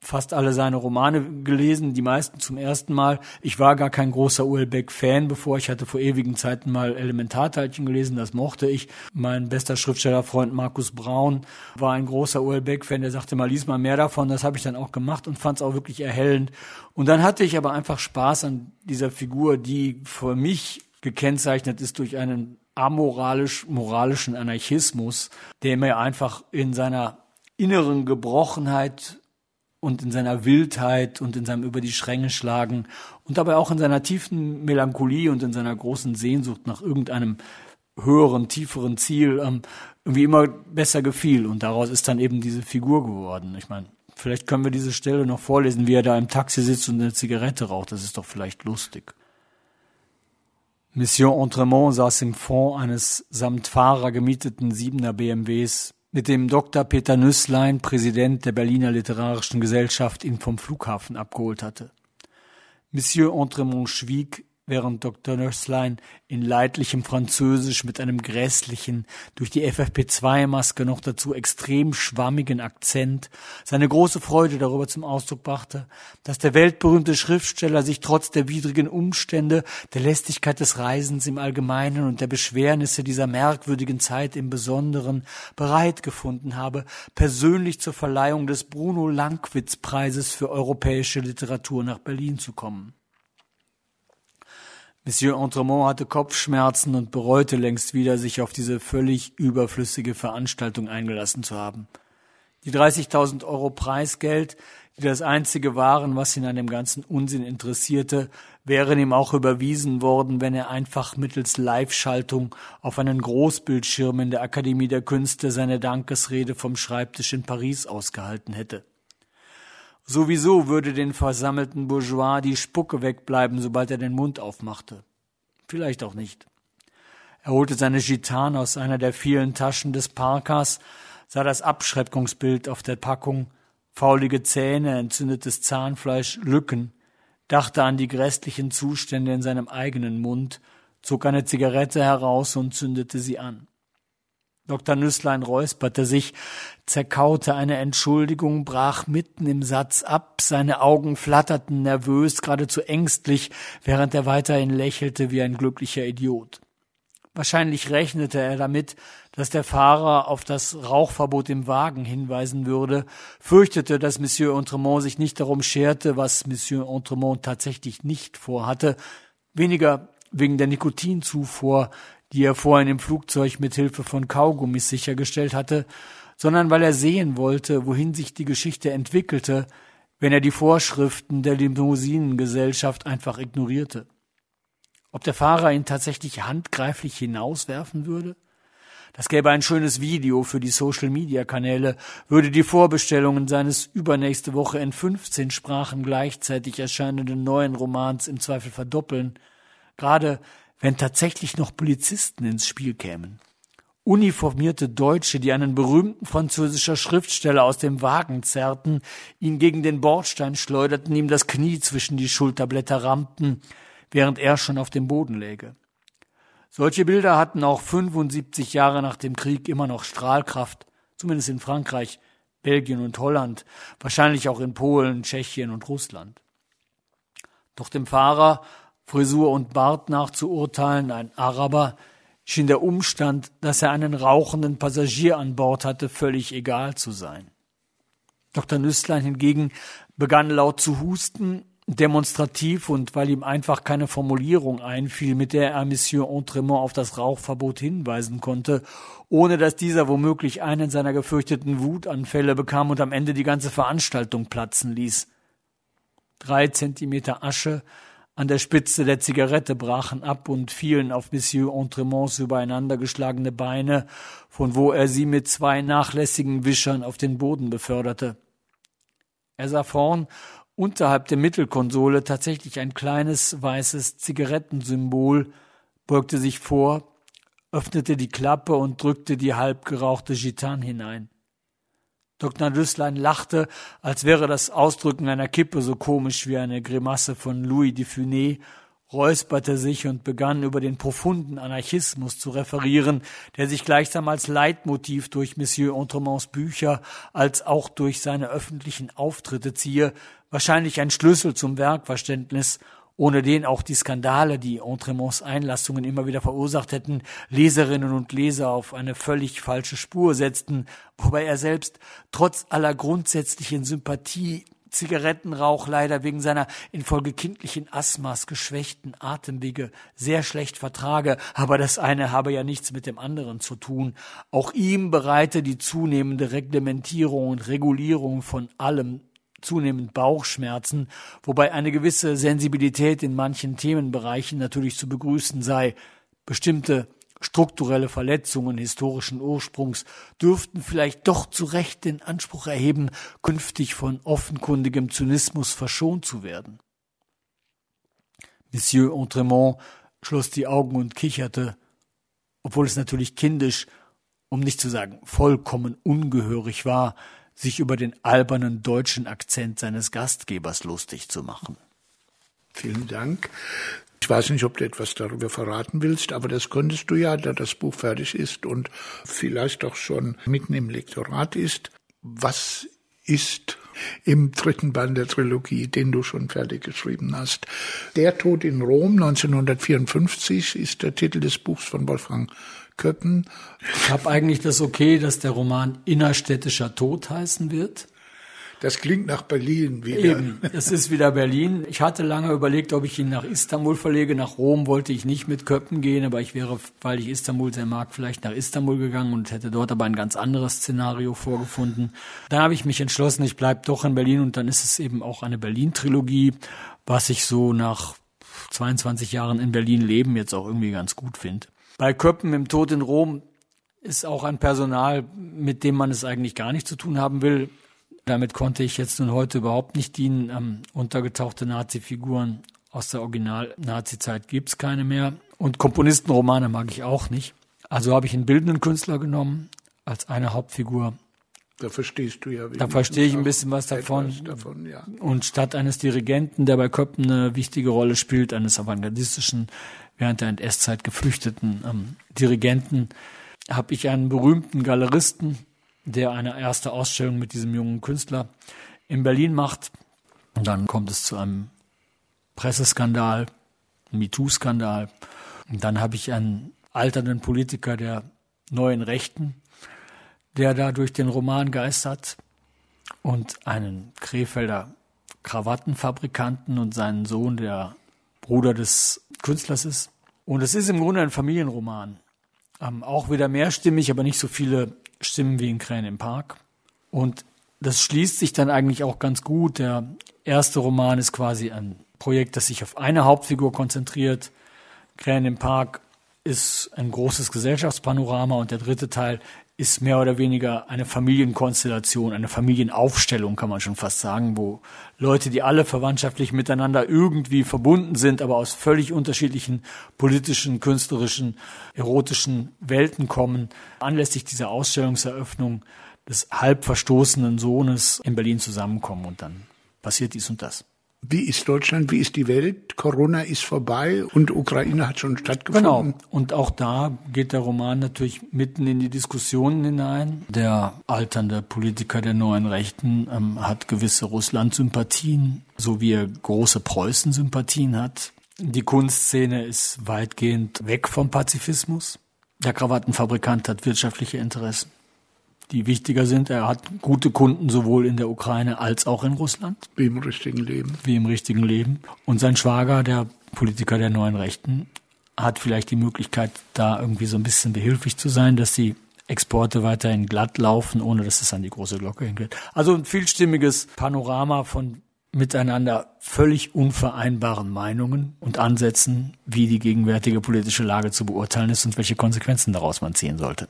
fast alle seine Romane gelesen, die meisten zum ersten Mal. Ich war gar kein großer Uelbeck-Fan, bevor ich hatte vor ewigen Zeiten mal Elementarteilchen gelesen, das mochte ich. Mein bester Schriftstellerfreund Markus Braun war ein großer Uelbeck-Fan, der sagte mal, lies mal mehr davon. Das habe ich dann auch gemacht und fand es auch wirklich erhellend. Und dann hatte ich aber einfach Spaß an dieser Figur, die für mich gekennzeichnet ist durch einen amoralisch-moralischen Anarchismus, der mir einfach in seiner inneren Gebrochenheit und in seiner Wildheit und in seinem über die Schränge schlagen und dabei auch in seiner tiefen Melancholie und in seiner großen Sehnsucht nach irgendeinem höheren, tieferen Ziel ähm, irgendwie immer besser gefiel. Und daraus ist dann eben diese Figur geworden. Ich meine, vielleicht können wir diese Stelle noch vorlesen, wie er da im Taxi sitzt und eine Zigarette raucht. Das ist doch vielleicht lustig. Mission Entremont saß im Fond eines samt Fahrer gemieteten Siebener BMWs mit dem Dr. Peter Nüsslein, Präsident der Berliner Literarischen Gesellschaft, ihn vom Flughafen abgeholt hatte. Monsieur Entremont schwieg, während Dr. Nörslein in leidlichem Französisch mit einem grässlichen, durch die FFP2-Maske noch dazu extrem schwammigen Akzent seine große Freude darüber zum Ausdruck brachte, dass der weltberühmte Schriftsteller sich trotz der widrigen Umstände, der Lästigkeit des Reisens im Allgemeinen und der Beschwernisse dieser merkwürdigen Zeit im Besonderen bereit gefunden habe, persönlich zur Verleihung des Bruno Langwitz Preises für europäische Literatur nach Berlin zu kommen. Monsieur Entremont hatte Kopfschmerzen und bereute längst wieder, sich auf diese völlig überflüssige Veranstaltung eingelassen zu haben. Die 30.000 Euro Preisgeld, die das einzige waren, was ihn an dem ganzen Unsinn interessierte, wären ihm auch überwiesen worden, wenn er einfach mittels Live-Schaltung auf einen Großbildschirm in der Akademie der Künste seine Dankesrede vom Schreibtisch in Paris ausgehalten hätte. Sowieso würde den versammelten Bourgeois die Spucke wegbleiben, sobald er den Mund aufmachte. Vielleicht auch nicht. Er holte seine Gitarre aus einer der vielen Taschen des Parkers, sah das Abschreckungsbild auf der Packung, faulige Zähne, entzündetes Zahnfleisch, Lücken, dachte an die grässlichen Zustände in seinem eigenen Mund, zog eine Zigarette heraus und zündete sie an. Dr. Nüsslein räusperte sich, zerkaute eine Entschuldigung, brach mitten im Satz ab, seine Augen flatterten nervös, geradezu ängstlich, während er weiterhin lächelte wie ein glücklicher Idiot. Wahrscheinlich rechnete er damit, dass der Fahrer auf das Rauchverbot im Wagen hinweisen würde, fürchtete, dass Monsieur Entremont sich nicht darum scherte, was Monsieur Entremont tatsächlich nicht vorhatte, weniger wegen der Nikotinzufuhr, die er vorhin im Flugzeug mit Hilfe von Kaugummis sichergestellt hatte, sondern weil er sehen wollte, wohin sich die Geschichte entwickelte, wenn er die Vorschriften der Limousinengesellschaft einfach ignorierte. Ob der Fahrer ihn tatsächlich handgreiflich hinauswerfen würde? Das gäbe ein schönes Video für die Social-Media-Kanäle, würde die Vorbestellungen seines übernächste Woche in 15 Sprachen gleichzeitig erscheinenden neuen Romans im Zweifel verdoppeln. Gerade wenn tatsächlich noch Polizisten ins Spiel kämen. uniformierte Deutsche, die einen berühmten französischer Schriftsteller aus dem Wagen zerrten, ihn gegen den Bordstein schleuderten, ihm das Knie zwischen die Schulterblätter rammten, während er schon auf dem Boden läge. Solche Bilder hatten auch 75 Jahre nach dem Krieg immer noch Strahlkraft, zumindest in Frankreich, Belgien und Holland, wahrscheinlich auch in Polen, Tschechien und Russland. Doch dem Fahrer, Frisur und Bart nach zu urteilen, ein Araber, schien der Umstand, dass er einen rauchenden Passagier an Bord hatte, völlig egal zu sein. Dr. Nüßlein hingegen begann laut zu husten, demonstrativ und weil ihm einfach keine Formulierung einfiel, mit der er Monsieur Entremont auf das Rauchverbot hinweisen konnte, ohne dass dieser womöglich einen seiner gefürchteten Wutanfälle bekam und am Ende die ganze Veranstaltung platzen ließ. Drei Zentimeter Asche an der Spitze der Zigarette brachen ab und fielen auf Monsieur Entremonts übereinandergeschlagene Beine, von wo er sie mit zwei nachlässigen Wischern auf den Boden beförderte. Er sah vorn unterhalb der Mittelkonsole tatsächlich ein kleines weißes Zigarettensymbol, beugte sich vor, öffnete die Klappe und drückte die halb gerauchte Gitan hinein. Dr. Rüsslein lachte, als wäre das Ausdrücken einer Kippe so komisch wie eine Grimasse von Louis de Funès, räusperte sich und begann über den profunden Anarchismus zu referieren, der sich gleichsam als Leitmotiv durch Monsieur Entremonts Bücher als auch durch seine öffentlichen Auftritte ziehe, wahrscheinlich ein Schlüssel zum Werkverständnis ohne den auch die Skandale, die Entremonts Einlassungen immer wieder verursacht hätten, Leserinnen und Leser auf eine völlig falsche Spur setzten, wobei er selbst trotz aller grundsätzlichen Sympathie Zigarettenrauch leider wegen seiner infolge kindlichen Asthmas geschwächten Atemwege sehr schlecht vertrage, aber das eine habe ja nichts mit dem anderen zu tun. Auch ihm bereite die zunehmende Reglementierung und Regulierung von allem zunehmend Bauchschmerzen, wobei eine gewisse Sensibilität in manchen Themenbereichen natürlich zu begrüßen sei. Bestimmte strukturelle Verletzungen historischen Ursprungs dürften vielleicht doch zu Recht den Anspruch erheben, künftig von offenkundigem Zynismus verschont zu werden. Monsieur Entremont schloss die Augen und kicherte, obwohl es natürlich kindisch, um nicht zu sagen vollkommen ungehörig war, sich über den albernen deutschen Akzent seines Gastgebers lustig zu machen. Vielen Dank. Ich weiß nicht, ob du etwas darüber verraten willst, aber das könntest du ja, da das Buch fertig ist und vielleicht auch schon mitten im Lektorat ist. Was ist im dritten Band der Trilogie, den du schon fertig geschrieben hast? Der Tod in Rom 1954 ist der Titel des Buchs von Wolfgang Köppen. Ich habe eigentlich das okay, dass der Roman Innerstädtischer Tod heißen wird. Das klingt nach Berlin wieder. Eben, es ist wieder Berlin. Ich hatte lange überlegt, ob ich ihn nach Istanbul verlege. Nach Rom wollte ich nicht mit Köppen gehen, aber ich wäre, weil ich Istanbul sehr mag, vielleicht nach Istanbul gegangen und hätte dort aber ein ganz anderes Szenario vorgefunden. Dann habe ich mich entschlossen, ich bleibe doch in Berlin und dann ist es eben auch eine Berlin-Trilogie, was ich so nach 22 Jahren in Berlin leben jetzt auch irgendwie ganz gut finde. Bei Köppen im Tod in Rom ist auch ein Personal, mit dem man es eigentlich gar nicht zu tun haben will. Damit konnte ich jetzt nun heute überhaupt nicht dienen. Ähm, untergetauchte Nazi-Figuren aus der Original-Nazi-Zeit gibt's keine mehr. Und Komponistenromane mag ich auch nicht. Also habe ich einen bildenden Künstler genommen als eine Hauptfigur. Da verstehst du ja. Da verstehe ich ein bisschen was davon. davon ja. Und statt eines Dirigenten, der bei Köppen eine wichtige Rolle spielt, eines avantgardistischen während der NS-Zeit geflüchteten ähm, Dirigenten, habe ich einen berühmten Galeristen, der eine erste Ausstellung mit diesem jungen Künstler in Berlin macht. Und dann kommt es zu einem Presseskandal, MeToo-Skandal. Und dann habe ich einen alternden Politiker der neuen Rechten, der da durch den Roman geistert und einen Krefelder Krawattenfabrikanten und seinen Sohn, der Bruder des Künstlers ist. Und es ist im Grunde ein Familienroman. Ähm, auch wieder mehrstimmig, aber nicht so viele Stimmen wie in Krähen im Park. Und das schließt sich dann eigentlich auch ganz gut. Der erste Roman ist quasi ein Projekt, das sich auf eine Hauptfigur konzentriert. Krähen im Park ist ein großes Gesellschaftspanorama und der dritte Teil ist mehr oder weniger eine Familienkonstellation, eine Familienaufstellung, kann man schon fast sagen, wo Leute, die alle verwandtschaftlich miteinander irgendwie verbunden sind, aber aus völlig unterschiedlichen politischen, künstlerischen, erotischen Welten kommen, anlässlich dieser Ausstellungseröffnung des halb verstoßenen Sohnes in Berlin zusammenkommen und dann passiert dies und das. Wie ist Deutschland? Wie ist die Welt? Corona ist vorbei und Ukraine hat schon stattgefunden. Genau. Und auch da geht der Roman natürlich mitten in die Diskussionen hinein. Der alternde Politiker der neuen Rechten ähm, hat gewisse Russland-Sympathien, so wie er große Preußen-Sympathien hat. Die Kunstszene ist weitgehend weg vom Pazifismus. Der Krawattenfabrikant hat wirtschaftliche Interessen die wichtiger sind. Er hat gute Kunden sowohl in der Ukraine als auch in Russland. Wie im richtigen Leben. Wie im richtigen Leben. Und sein Schwager, der Politiker der neuen Rechten, hat vielleicht die Möglichkeit, da irgendwie so ein bisschen behilflich zu sein, dass die Exporte weiterhin glatt laufen, ohne dass es an die große Glocke hängt. Also ein vielstimmiges Panorama von miteinander völlig unvereinbaren Meinungen und Ansätzen, wie die gegenwärtige politische Lage zu beurteilen ist und welche Konsequenzen daraus man ziehen sollte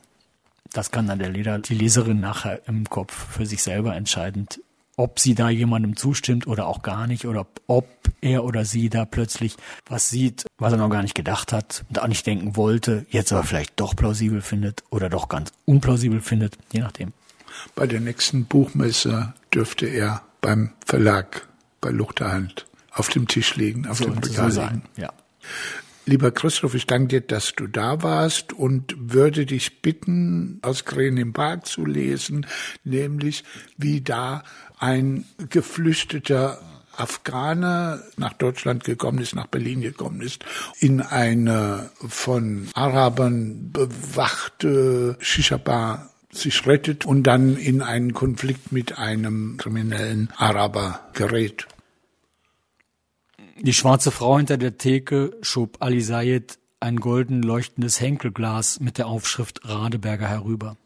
das kann dann der Leser, die Leserin nachher im Kopf für sich selber entscheidend, ob sie da jemandem zustimmt oder auch gar nicht oder ob er oder sie da plötzlich was sieht, was er noch gar nicht gedacht hat und auch nicht denken wollte, jetzt aber vielleicht doch plausibel findet oder doch ganz unplausibel findet, je nachdem. Bei der nächsten Buchmesse dürfte er beim Verlag bei Luchterhand auf dem Tisch liegen, auf so, dem Regal so liegen. Ja. Lieber Christoph, ich danke dir, dass du da warst und würde dich bitten, aus Krähen im Park zu lesen, nämlich wie da ein geflüchteter Afghaner nach Deutschland gekommen ist, nach Berlin gekommen ist, in eine von Arabern bewachte Shisha-Bar sich rettet und dann in einen Konflikt mit einem kriminellen Araber gerät. Die schwarze Frau hinter der Theke schob Ali Sayed ein golden leuchtendes Henkelglas mit der Aufschrift Radeberger herüber.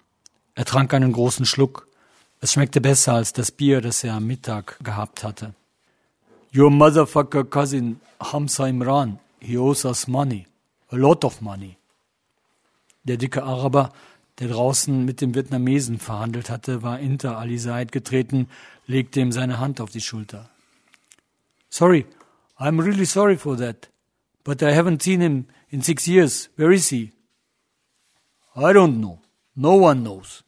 Er trank einen großen Schluck. Es schmeckte besser als das Bier, das er am Mittag gehabt hatte. Your motherfucker cousin Hamza Imran, he owes us money. A lot of money. Der dicke Araber, der draußen mit dem Vietnamesen verhandelt hatte, war hinter Ali Said getreten, legte ihm seine Hand auf die Schulter. Sorry, I'm really sorry for that, but I haven't seen him in six years. Where is he? I don't know. No one knows.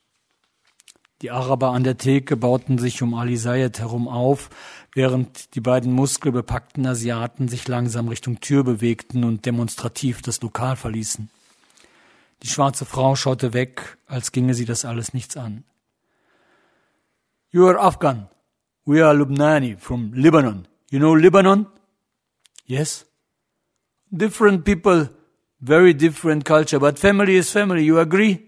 Die Araber an der Theke bauten sich um Ali Sayed herum auf, während die beiden muskelbepackten Asiaten sich langsam Richtung Tür bewegten und demonstrativ das Lokal verließen. Die schwarze Frau schaute weg, als ginge sie das alles nichts an. You are Afghan. We are Lubnani from Lebanon. You know Lebanon? Yes? Different people, very different culture, but family is family, you agree?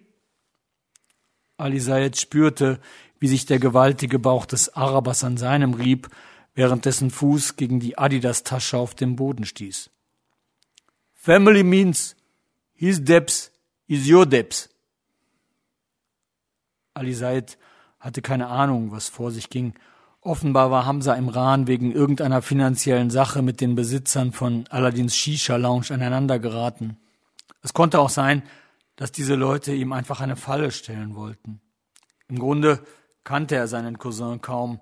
Ali Sayed spürte, wie sich der gewaltige Bauch des Arabers an seinem rieb, während dessen Fuß gegen die Adidas-Tasche auf dem Boden stieß. Family means his debts is your debts. Ali Sayed hatte keine Ahnung, was vor sich ging Offenbar war Hamza Imran wegen irgendeiner finanziellen Sache mit den Besitzern von Aladdins Shisha Lounge aneinander geraten. Es konnte auch sein, dass diese Leute ihm einfach eine Falle stellen wollten. Im Grunde kannte er seinen Cousin kaum.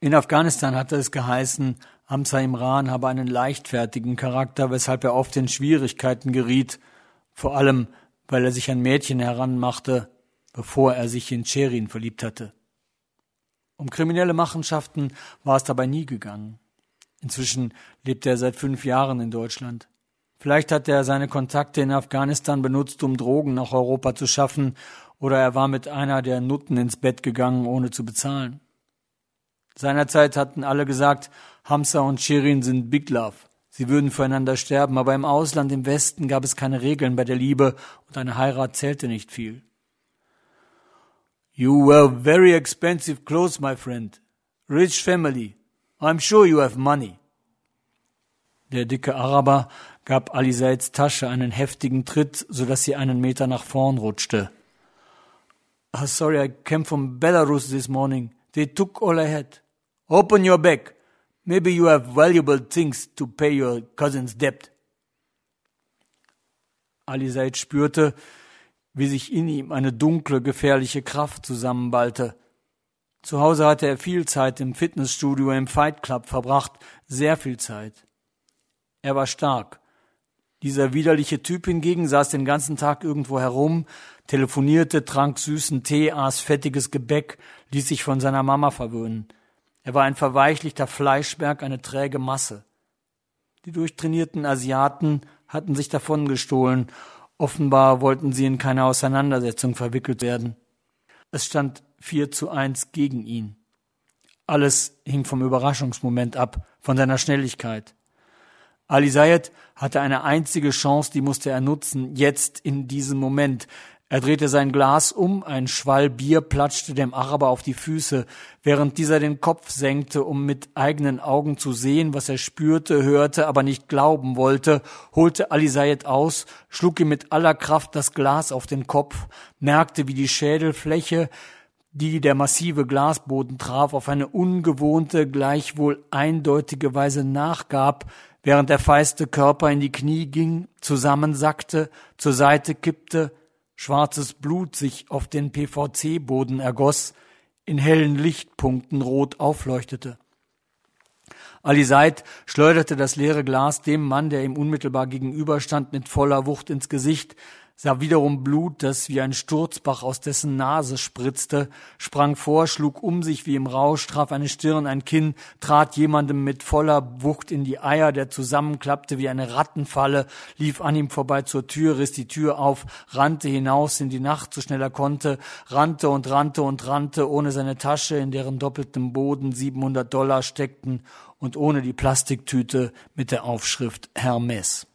In Afghanistan hatte es geheißen, Hamza Imran habe einen leichtfertigen Charakter, weshalb er oft in Schwierigkeiten geriet, vor allem weil er sich an Mädchen heranmachte, bevor er sich in Sherin verliebt hatte. Um kriminelle Machenschaften war es dabei nie gegangen. Inzwischen lebt er seit fünf Jahren in Deutschland. Vielleicht hat er seine Kontakte in Afghanistan benutzt, um Drogen nach Europa zu schaffen, oder er war mit einer der Nutten ins Bett gegangen, ohne zu bezahlen. Seinerzeit hatten alle gesagt, Hamza und Shirin sind Big Love. Sie würden füreinander sterben, aber im Ausland, im Westen gab es keine Regeln bei der Liebe und eine Heirat zählte nicht viel. You wear very expensive clothes, my friend. Rich family. I'm sure you have money. Der dicke Araber gab Alisaids Tasche einen heftigen Tritt, so dass sie einen Meter nach vorn rutschte. Oh, sorry, I came from Belarus this morning. They took all I had. Open your bag. Maybe you have valuable things to pay your cousin's debt. Alisaid spürte, wie sich in ihm eine dunkle, gefährliche Kraft zusammenballte. Zu Hause hatte er viel Zeit im Fitnessstudio, im Fight Club verbracht, sehr viel Zeit. Er war stark. Dieser widerliche Typ hingegen saß den ganzen Tag irgendwo herum, telefonierte, trank süßen Tee, aß fettiges Gebäck, ließ sich von seiner Mama verwöhnen. Er war ein verweichlichter Fleischberg, eine träge Masse. Die durchtrainierten Asiaten hatten sich davon gestohlen Offenbar wollten sie in keine Auseinandersetzung verwickelt werden. Es stand vier zu eins gegen ihn. Alles hing vom Überraschungsmoment ab, von seiner Schnelligkeit. Ali Sayed hatte eine einzige Chance, die musste er nutzen, jetzt in diesem Moment. Er drehte sein Glas um, ein Schwall Bier platschte dem Araber auf die Füße, während dieser den Kopf senkte, um mit eigenen Augen zu sehen, was er spürte, hörte, aber nicht glauben wollte, holte Ali Sayed aus, schlug ihm mit aller Kraft das Glas auf den Kopf, merkte, wie die Schädelfläche, die der massive Glasboden traf, auf eine ungewohnte, gleichwohl eindeutige Weise nachgab, während der feiste Körper in die Knie ging, zusammensackte, zur Seite kippte, Schwarzes Blut sich auf den PVC-Boden ergoss, in hellen Lichtpunkten rot aufleuchtete. Ali Said schleuderte das leere Glas dem Mann, der ihm unmittelbar gegenüberstand, mit voller Wucht ins Gesicht, sah wiederum Blut, das wie ein Sturzbach aus dessen Nase spritzte, sprang vor, schlug um sich wie im Rausch, traf eine Stirn, ein Kinn, trat jemandem mit voller Wucht in die Eier, der zusammenklappte wie eine Rattenfalle, lief an ihm vorbei zur Tür, riss die Tür auf, rannte hinaus in die Nacht, so schnell er konnte, rannte und rannte und rannte, ohne seine Tasche, in deren doppeltem Boden 700 Dollar steckten und ohne die Plastiktüte mit der Aufschrift Hermes.